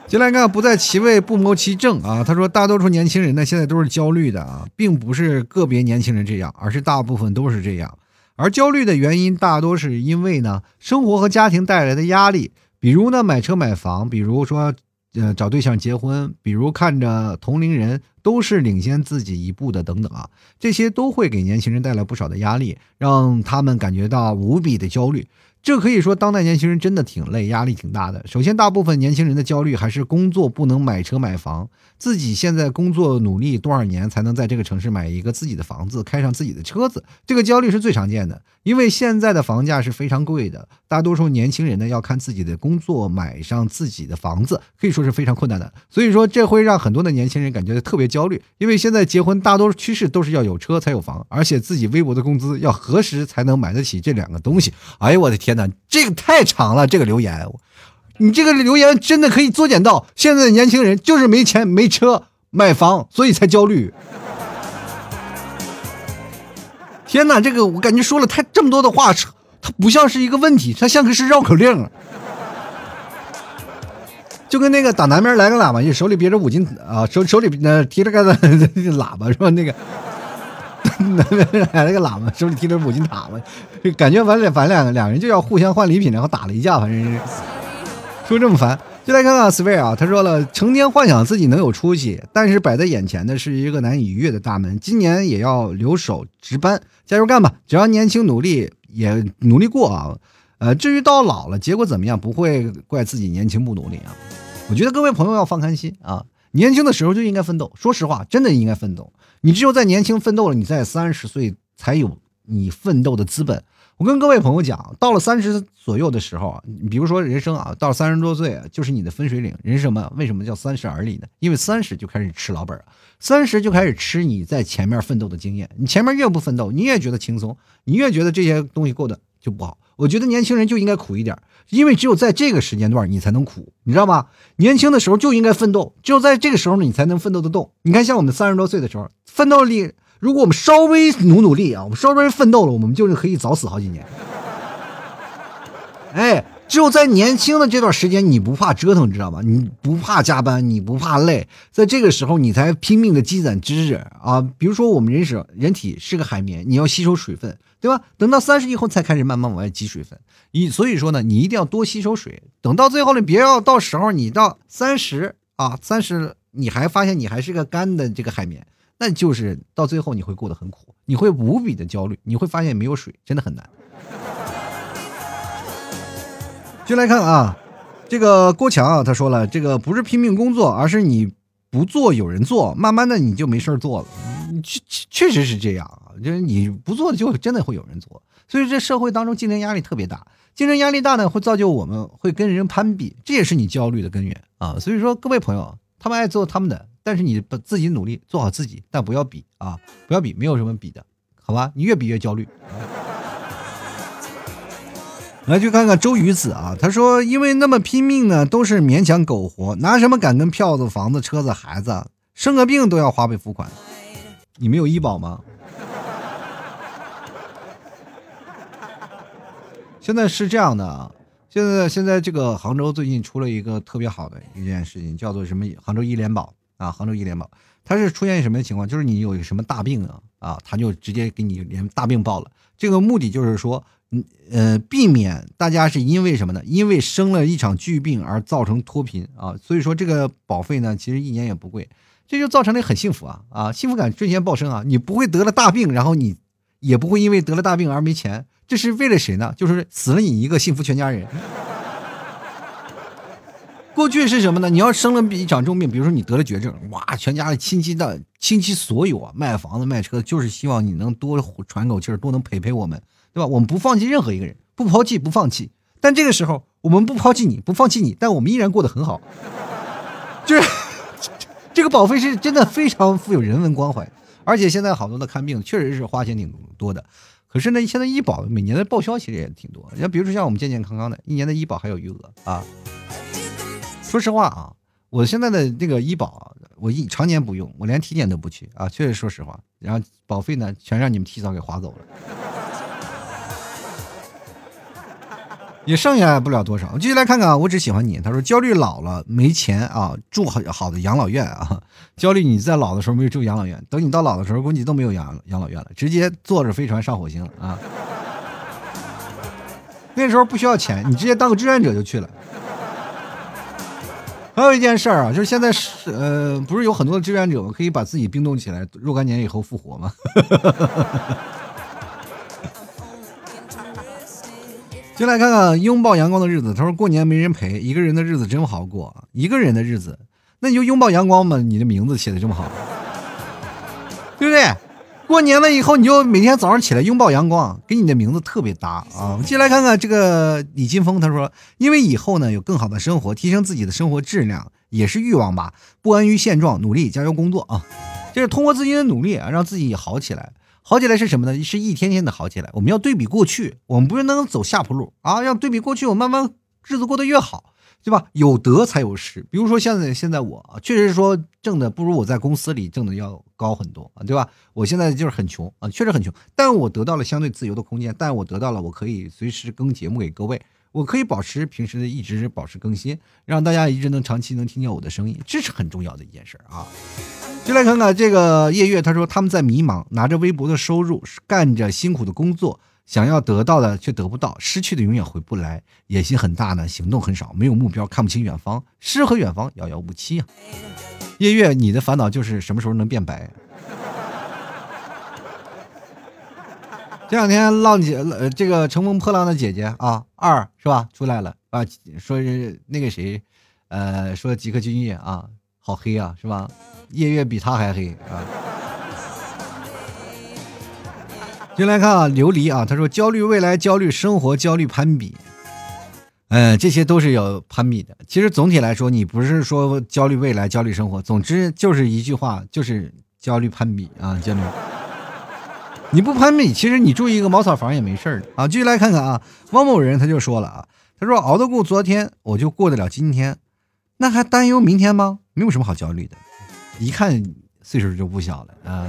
就来看，不在其位不谋其政啊。他说，大多数年轻人呢，现在都是焦虑的啊，并不是个别年轻人这样，而是大部分都是这样。而焦虑的原因大多是因为呢，生活和家庭带来的压力，比如呢买车买房，比如说呃找对象结婚，比如看着同龄人都是领先自己一步的等等啊，这些都会给年轻人带来不少的压力，让他们感觉到无比的焦虑。这可以说，当代年轻人真的挺累，压力挺大的。首先，大部分年轻人的焦虑还是工作不能买车买房，自己现在工作努力多少年才能在这个城市买一个自己的房子，开上自己的车子，这个焦虑是最常见的。因为现在的房价是非常贵的，大多数年轻人呢要看自己的工作买上自己的房子，可以说是非常困难的。所以说，这会让很多的年轻人感觉特别焦虑，因为现在结婚大多数趋势都是要有车才有房，而且自己微薄的工资要何时才能买得起这两个东西？哎呦，我的天！天哪，这个太长了！这个留言，你这个留言真的可以作简到：现在的年轻人就是没钱、没车、买房，所以才焦虑。天哪，这个我感觉说了太这么多的话，它不像是一个问题，它像个是绕口令。就跟那个打南边来个喇叭，手里别着五斤啊，手手里那提着个 喇叭是吧？那个。那来了个喇嘛，手里提着五斤塔嘛，感觉完了，反正两两人就要互相换礼品，然后打了一架，反正是说这么烦。就来看看 Swear 啊，他说了，成天幻想自己能有出息，但是摆在眼前的是一个难以逾越的大门。今年也要留守值班，加油干吧！只要年轻努力，也努力过啊。呃，至于到老了结果怎么样，不会怪自己年轻不努力啊。我觉得各位朋友要放宽心啊，年轻的时候就应该奋斗。说实话，真的应该奋斗。你只有在年轻奋斗了，你在三十岁才有你奋斗的资本。我跟各位朋友讲，到了三十左右的时候，你比如说人生啊，到三十多岁就是你的分水岭。人什么？为什么叫三十而立呢？因为三十就开始吃老本三十就开始吃你在前面奋斗的经验。你前面越不奋斗，你越觉得轻松，你越觉得这些东西过得就不好。我觉得年轻人就应该苦一点，因为只有在这个时间段你才能苦，你知道吗？年轻的时候就应该奋斗，只有在这个时候呢，你才能奋斗得动。你看，像我们三十多岁的时候，奋斗力，如果我们稍微努努力啊，我们稍微奋斗了，我们就是可以早死好几年。哎。只有在年轻的这段时间，你不怕折腾，知道吧？你不怕加班，你不怕累，在这个时候，你才拼命的积攒知识啊。比如说，我们人是人体是个海绵，你要吸收水分，对吧？等到三十以后，才开始慢慢往外挤水分。你所以说呢，你一定要多吸收水。等到最后呢，别要到时候你到三十啊，三十你还发现你还是个干的这个海绵，那就是到最后你会过得很苦，你会无比的焦虑，你会发现没有水真的很难。就来看啊，这个郭强啊，他说了，这个不是拼命工作，而是你不做有人做，慢慢的你就没事儿做了。确确实是这样啊，就是你不做就真的会有人做。所以这社会当中竞争压力特别大，竞争压力大呢，会造就我们会跟人攀比，这也是你焦虑的根源啊。所以说，各位朋友，他们爱做他们的，但是你把自己努力做好自己，但不要比啊，不要比，没有什么比的，好吧？你越比越焦虑。来去看看周瑜子啊，他说：“因为那么拼命呢，都是勉强苟活，拿什么敢跟票子、房子、车子、孩子生个病都要花呗付款？你没有医保吗？” 现在是这样的啊，现在现在这个杭州最近出了一个特别好的一件事情，叫做什么？杭州医联保啊，杭州医联保，它是出现什么情况？就是你有什么大病啊啊，他就直接给你连大病报了。这个目的就是说，嗯呃，避免大家是因为什么呢？因为生了一场巨病而造成脱贫啊。所以说这个保费呢，其实一年也不贵，这就造成了很幸福啊啊，幸福感瞬间暴升啊！你不会得了大病，然后你也不会因为得了大病而没钱。这是为了谁呢？就是死了你一个，幸福全家人。过去是什么呢？你要生了一场重病，比如说你得了绝症，哇，全家的亲戚的亲戚所有啊，卖房子卖车，就是希望你能多喘口气儿，多能陪陪我们，对吧？我们不放弃任何一个人，不抛弃，不放弃。但这个时候，我们不抛弃你，不放弃你，但我们依然过得很好。就是这个保费是真的非常富有人文关怀，而且现在好多的看病确实是花钱挺多的。可是呢，现在医保每年的报销其实也挺多，你像比如说像我们健健康康的，一年的医保还有余额啊。说实话啊，我现在的这个医保，我一常年不用，我连体检都不去啊，确实说实话。然后保费呢，全让你们提早给划走了。也剩下不了多少。继续来看看啊，我只喜欢你。他说焦虑老了没钱啊，住好好的养老院啊。焦虑你在老的时候没有住养老院，等你到老的时候，估计都没有养养老院了，直接坐着飞船上火星啊。那时候不需要钱，你直接当个志愿者就去了。还有一件事儿啊，就是现在是呃，不是有很多的志愿者可以把自己冰冻起来，若干年以后复活吗？进来看看拥抱阳光的日子。他说：“过年没人陪，一个人的日子真好过。一个人的日子，那你就拥抱阳光嘛。你的名字写的这么好，对不对？过年了以后，你就每天早上起来拥抱阳光，跟你的名字特别搭啊。进来看看这个李金峰，他说：因为以后呢有更好的生活，提升自己的生活质量也是欲望吧。不安于现状，努力加油工作啊，就是通过自己的努力啊，让自己好起来。”好起来是什么呢？是一天天的好起来。我们要对比过去，我们不是能走下坡路啊！要对比过去，我慢慢日子过得越好，对吧？有得才有失。比如说现在，现在我确实说挣的不如我在公司里挣的要高很多啊，对吧？我现在就是很穷啊，确实很穷。但我得到了相对自由的空间，但我得到了我可以随时更节目给各位，我可以保持平时的一直保持更新，让大家一直能长期能听见我的声音，这是很重要的一件事啊。就来看看这个夜月，他说他们在迷茫，拿着微薄的收入，干着辛苦的工作，想要得到的却得不到，失去的永远回不来，野心很大呢，行动很少，没有目标，看不清远方，诗和远方遥遥无期啊。夜月，你的烦恼就是什么时候能变白？这两天浪姐，呃，这个乘风破浪的姐姐啊，二是吧？出来了啊，说是那个谁，呃，说吉克隽逸啊，好黑啊，是吧？夜月比他还黑啊！进来看啊，琉璃啊，他说焦虑未来，焦虑生活，焦虑攀比，嗯，这些都是有攀比的。其实总体来说，你不是说焦虑未来，焦虑生活，总之就是一句话，就是焦虑攀比啊，焦虑。你不攀比，其实你住一个茅草房也没事的啊。继续来看看啊，汪某人他就说了啊，他说熬得过昨天，我就过得了今天，那还担忧明天吗？没有什么好焦虑的。一看岁数就不小了啊！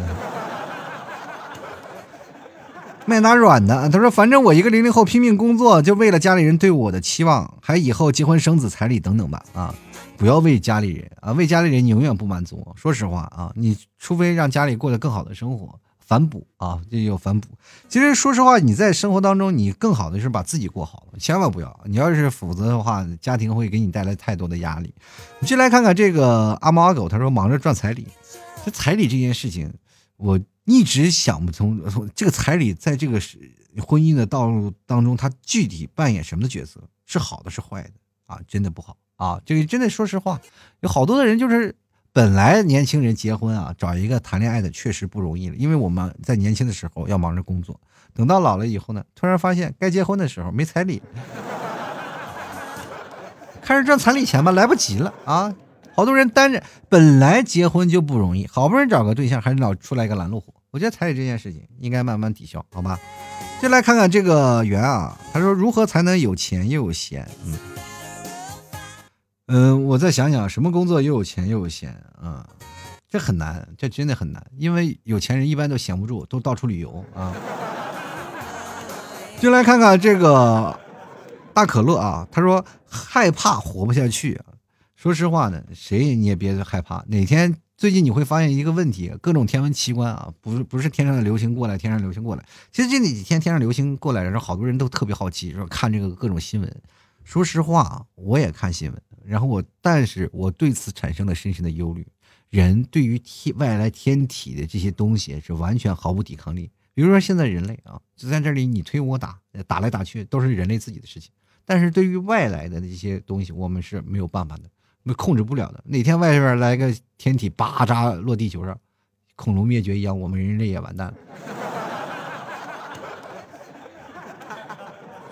卖哪软的，他说：“反正我一个零零后拼命工作，就为了家里人对我的期望，还以后结婚生子、彩礼等等吧啊！不要为家里人啊，为家里人永远不满足。说实话啊，你除非让家里过得更好的生活。”反哺啊，这有反哺。其实说实话，你在生活当中，你更好的是把自己过好了，千万不要。你要是否则的话，家庭会给你带来太多的压力。我们先来看看这个阿猫阿狗，他说忙着赚彩礼。这彩礼这件事情，我一直想不通，这个彩礼在这个婚姻的道路当中，它具体扮演什么的角色？是好的，是坏的啊？真的不好啊！这个真的，说实话，有好多的人就是本来年轻人结婚啊，找一个谈恋爱的确实不容易了，因为我们在年轻的时候要忙着工作，等到老了以后呢，突然发现该结婚的时候没彩礼，开始赚彩礼钱吧，来不及了啊！好多人单着，本来结婚就不容易，好不容易找个对象，还老出来一个拦路虎。我觉得彩礼这件事情应该慢慢抵消，好吧？就来看看这个圆啊，他说如何才能有钱又有闲？嗯。嗯，我再想想，什么工作又有钱又有闲啊？这很难，这真的很难，因为有钱人一般都闲不住，都到处旅游啊。就来看看这个大可乐啊，他说害怕活不下去。说实话呢，谁你也别害怕，哪天最近你会发现一个问题，各种天文奇观啊，不是不是天上的流星过来，天上流星过来。其实这几天天上流星过来，然后好多人都特别好奇，说看这个各种新闻。说实话，我也看新闻。然后我，但是我对此产生了深深的忧虑。人对于天外来天体的这些东西是完全毫无抵抗力。比如说现在人类啊，就在这里你推我打，打来打去都是人类自己的事情。但是对于外来的这些东西，我们是没有办法的，控制不了的。哪天外边来个天体，叭扎落地球上，恐龙灭绝一样，我们人类也完蛋了。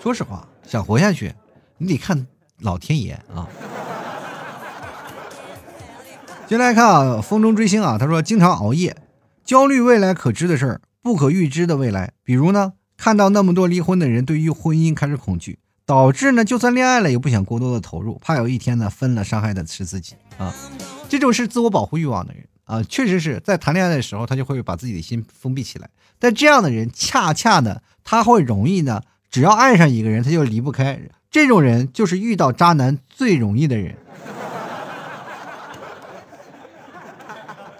说实话，想活下去，你得看老天爷啊。接下来看啊，风中追星啊，他说经常熬夜，焦虑未来可知的事儿，不可预知的未来。比如呢，看到那么多离婚的人，对于婚姻开始恐惧，导致呢，就算恋爱了也不想过多的投入，怕有一天呢分了，伤害的是自己啊。这种是自我保护欲望的人啊，确实是在谈恋爱的时候，他就会把自己的心封闭起来。但这样的人，恰恰呢，他会容易呢，只要爱上一个人，他就离不开。这种人就是遇到渣男最容易的人。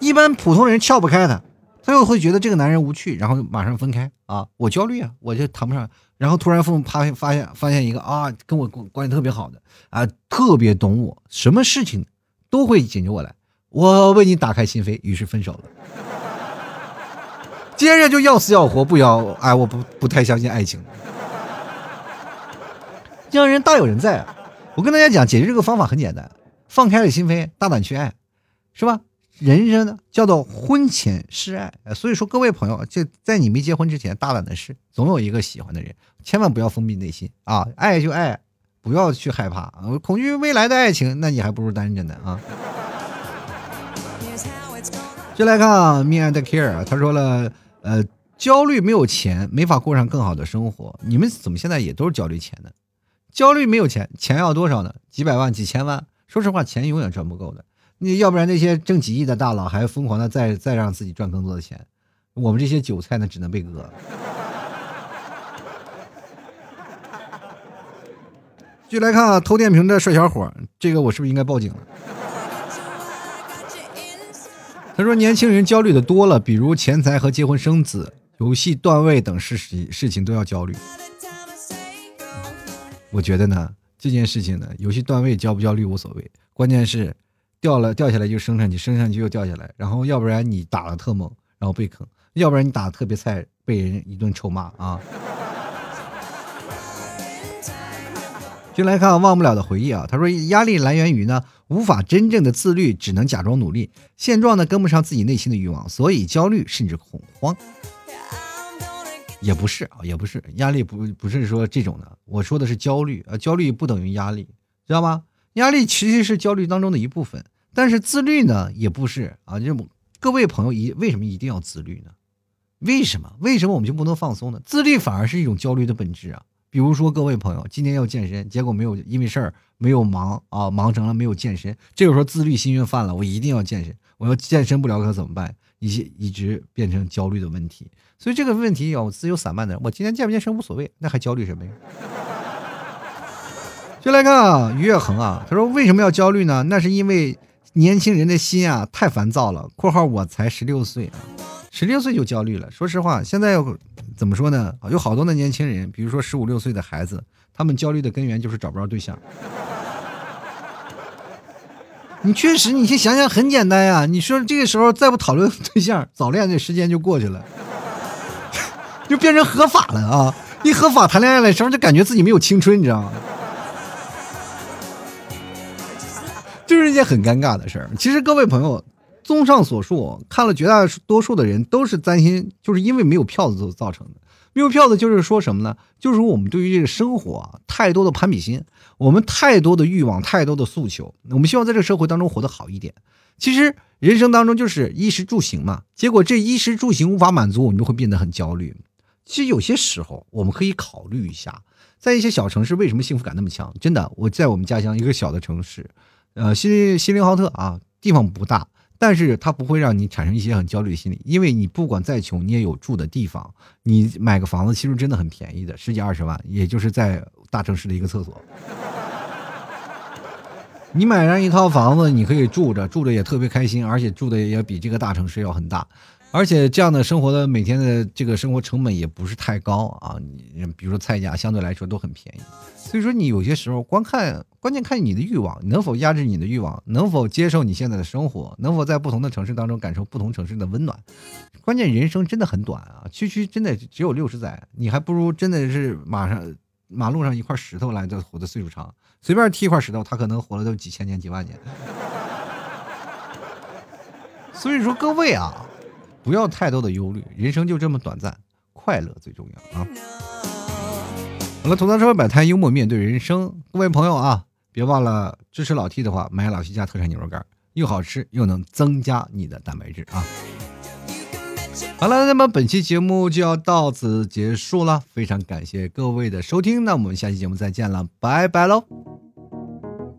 一般普通人撬不开他，他又会觉得这个男人无趣，然后马上分开啊！我焦虑啊，我就谈不上。然后突然父母发发现发现一个啊，跟我关关系特别好的啊，特别懂我，什么事情都会解决我来，我为你打开心扉，于是分手了。接着就要死要活，不要哎，我不不太相信爱情。这样人大有人在啊！我跟大家讲，解决这个方法很简单，放开了心扉，大胆去爱，是吧？人生呢，叫做婚前示爱，所以说各位朋友，就在你没结婚之前，大胆的试，总有一个喜欢的人，千万不要封闭内心啊，爱就爱，不要去害怕啊，恐惧未来的爱情，那你还不如单着呢啊。就来看 Me and Care，他说了，呃，焦虑没有钱，没法过上更好的生活。你们怎么现在也都是焦虑钱呢？焦虑没有钱，钱要多少呢？几百万、几千万？说实话，钱永远赚不够的。你要不然那些挣几亿的大佬还疯狂的再再让自己赚更多的钱，我们这些韭菜呢只能被割。继续来看啊，偷电瓶的帅小伙，这个我是不是应该报警了？他说年轻人焦虑的多了，比如钱财和结婚生子、游戏段位等事事事情都要焦虑。我觉得呢，这件事情呢，游戏段位焦不焦虑无所谓，关键是。掉了掉下来就升上去，升上去又掉下来，然后要不然你打的特猛，然后被坑；要不然你打的特别菜，被人一顿臭骂啊。就来看忘不了的回忆啊，他说压力来源于呢无法真正的自律，只能假装努力，现状呢跟不上自己内心的欲望，所以焦虑甚至恐慌。也不是啊，也不是压力不不是说这种的，我说的是焦虑啊，焦虑不等于压力，知道吗？压力其实是焦虑当中的一部分，但是自律呢也不是啊。就各位朋友一为什么一定要自律呢？为什么？为什么我们就不能放松呢？自律反而是一种焦虑的本质啊。比如说各位朋友今天要健身，结果没有因为事儿没有忙啊，忙成了没有健身。这个时候自律心又犯了，我一定要健身，我要健身不了可怎么办？一些一直变成焦虑的问题。所以这个问题要自由散漫的人，我今天健不健身无所谓，那还焦虑什么呀？就来看啊，于月恒啊，他说为什么要焦虑呢？那是因为年轻人的心啊太烦躁了。（括号我才十六岁啊，十六岁就焦虑了。说实话，现在怎么说呢？有好多的年轻人，比如说十五六岁的孩子，他们焦虑的根源就是找不着对象。你确实，你先想想，很简单呀。你说这个时候再不讨论对象，早恋的时间就过去了，就变成合法了啊！一合法谈恋爱的时候，就感觉自己没有青春，你知道吗？就是一件很尴尬的事儿。其实各位朋友，综上所述，看了绝大多数的人都是担心，就是因为没有票子造成的。没有票子就是说什么呢？就是说我们对于这个生活啊，太多的攀比心，我们太多的欲望，太多的诉求。我们希望在这个社会当中活得好一点。其实人生当中就是衣食住行嘛，结果这衣食住行无法满足，我们就会变得很焦虑。其实有些时候我们可以考虑一下，在一些小城市为什么幸福感那么强？真的，我在我们家乡一个小的城市，呃，锡锡林浩特啊，地方不大。但是它不会让你产生一些很焦虑的心理，因为你不管再穷，你也有住的地方。你买个房子其实真的很便宜的，十几二十万，也就是在大城市的一个厕所。你买上一套房子，你可以住着，住着也特别开心，而且住的也比这个大城市要很大。而且这样的生活的每天的这个生活成本也不是太高啊，你比如说菜价相对来说都很便宜，所以说你有些时候光看关键看你的欲望能否压制你的欲望，能否接受你现在的生活，能否在不同的城市当中感受不同城市的温暖。关键人生真的很短啊，区区真的只有六十载，你还不如真的是马上 马路上一块石头来的活的岁数长，随便踢一块石头，他可能活了都几千年几万年。所以说各位啊。不要太多的忧虑，人生就这么短暂，快乐最重要啊！好了，吐槽社会百态，幽默面对人生，各位朋友啊，别忘了支持老 T 的话，买老 T 家特产牛肉干，又好吃又能增加你的蛋白质啊！好了，那么本期节目就要到此结束了，非常感谢各位的收听，那我们下期节目再见了，拜拜喽！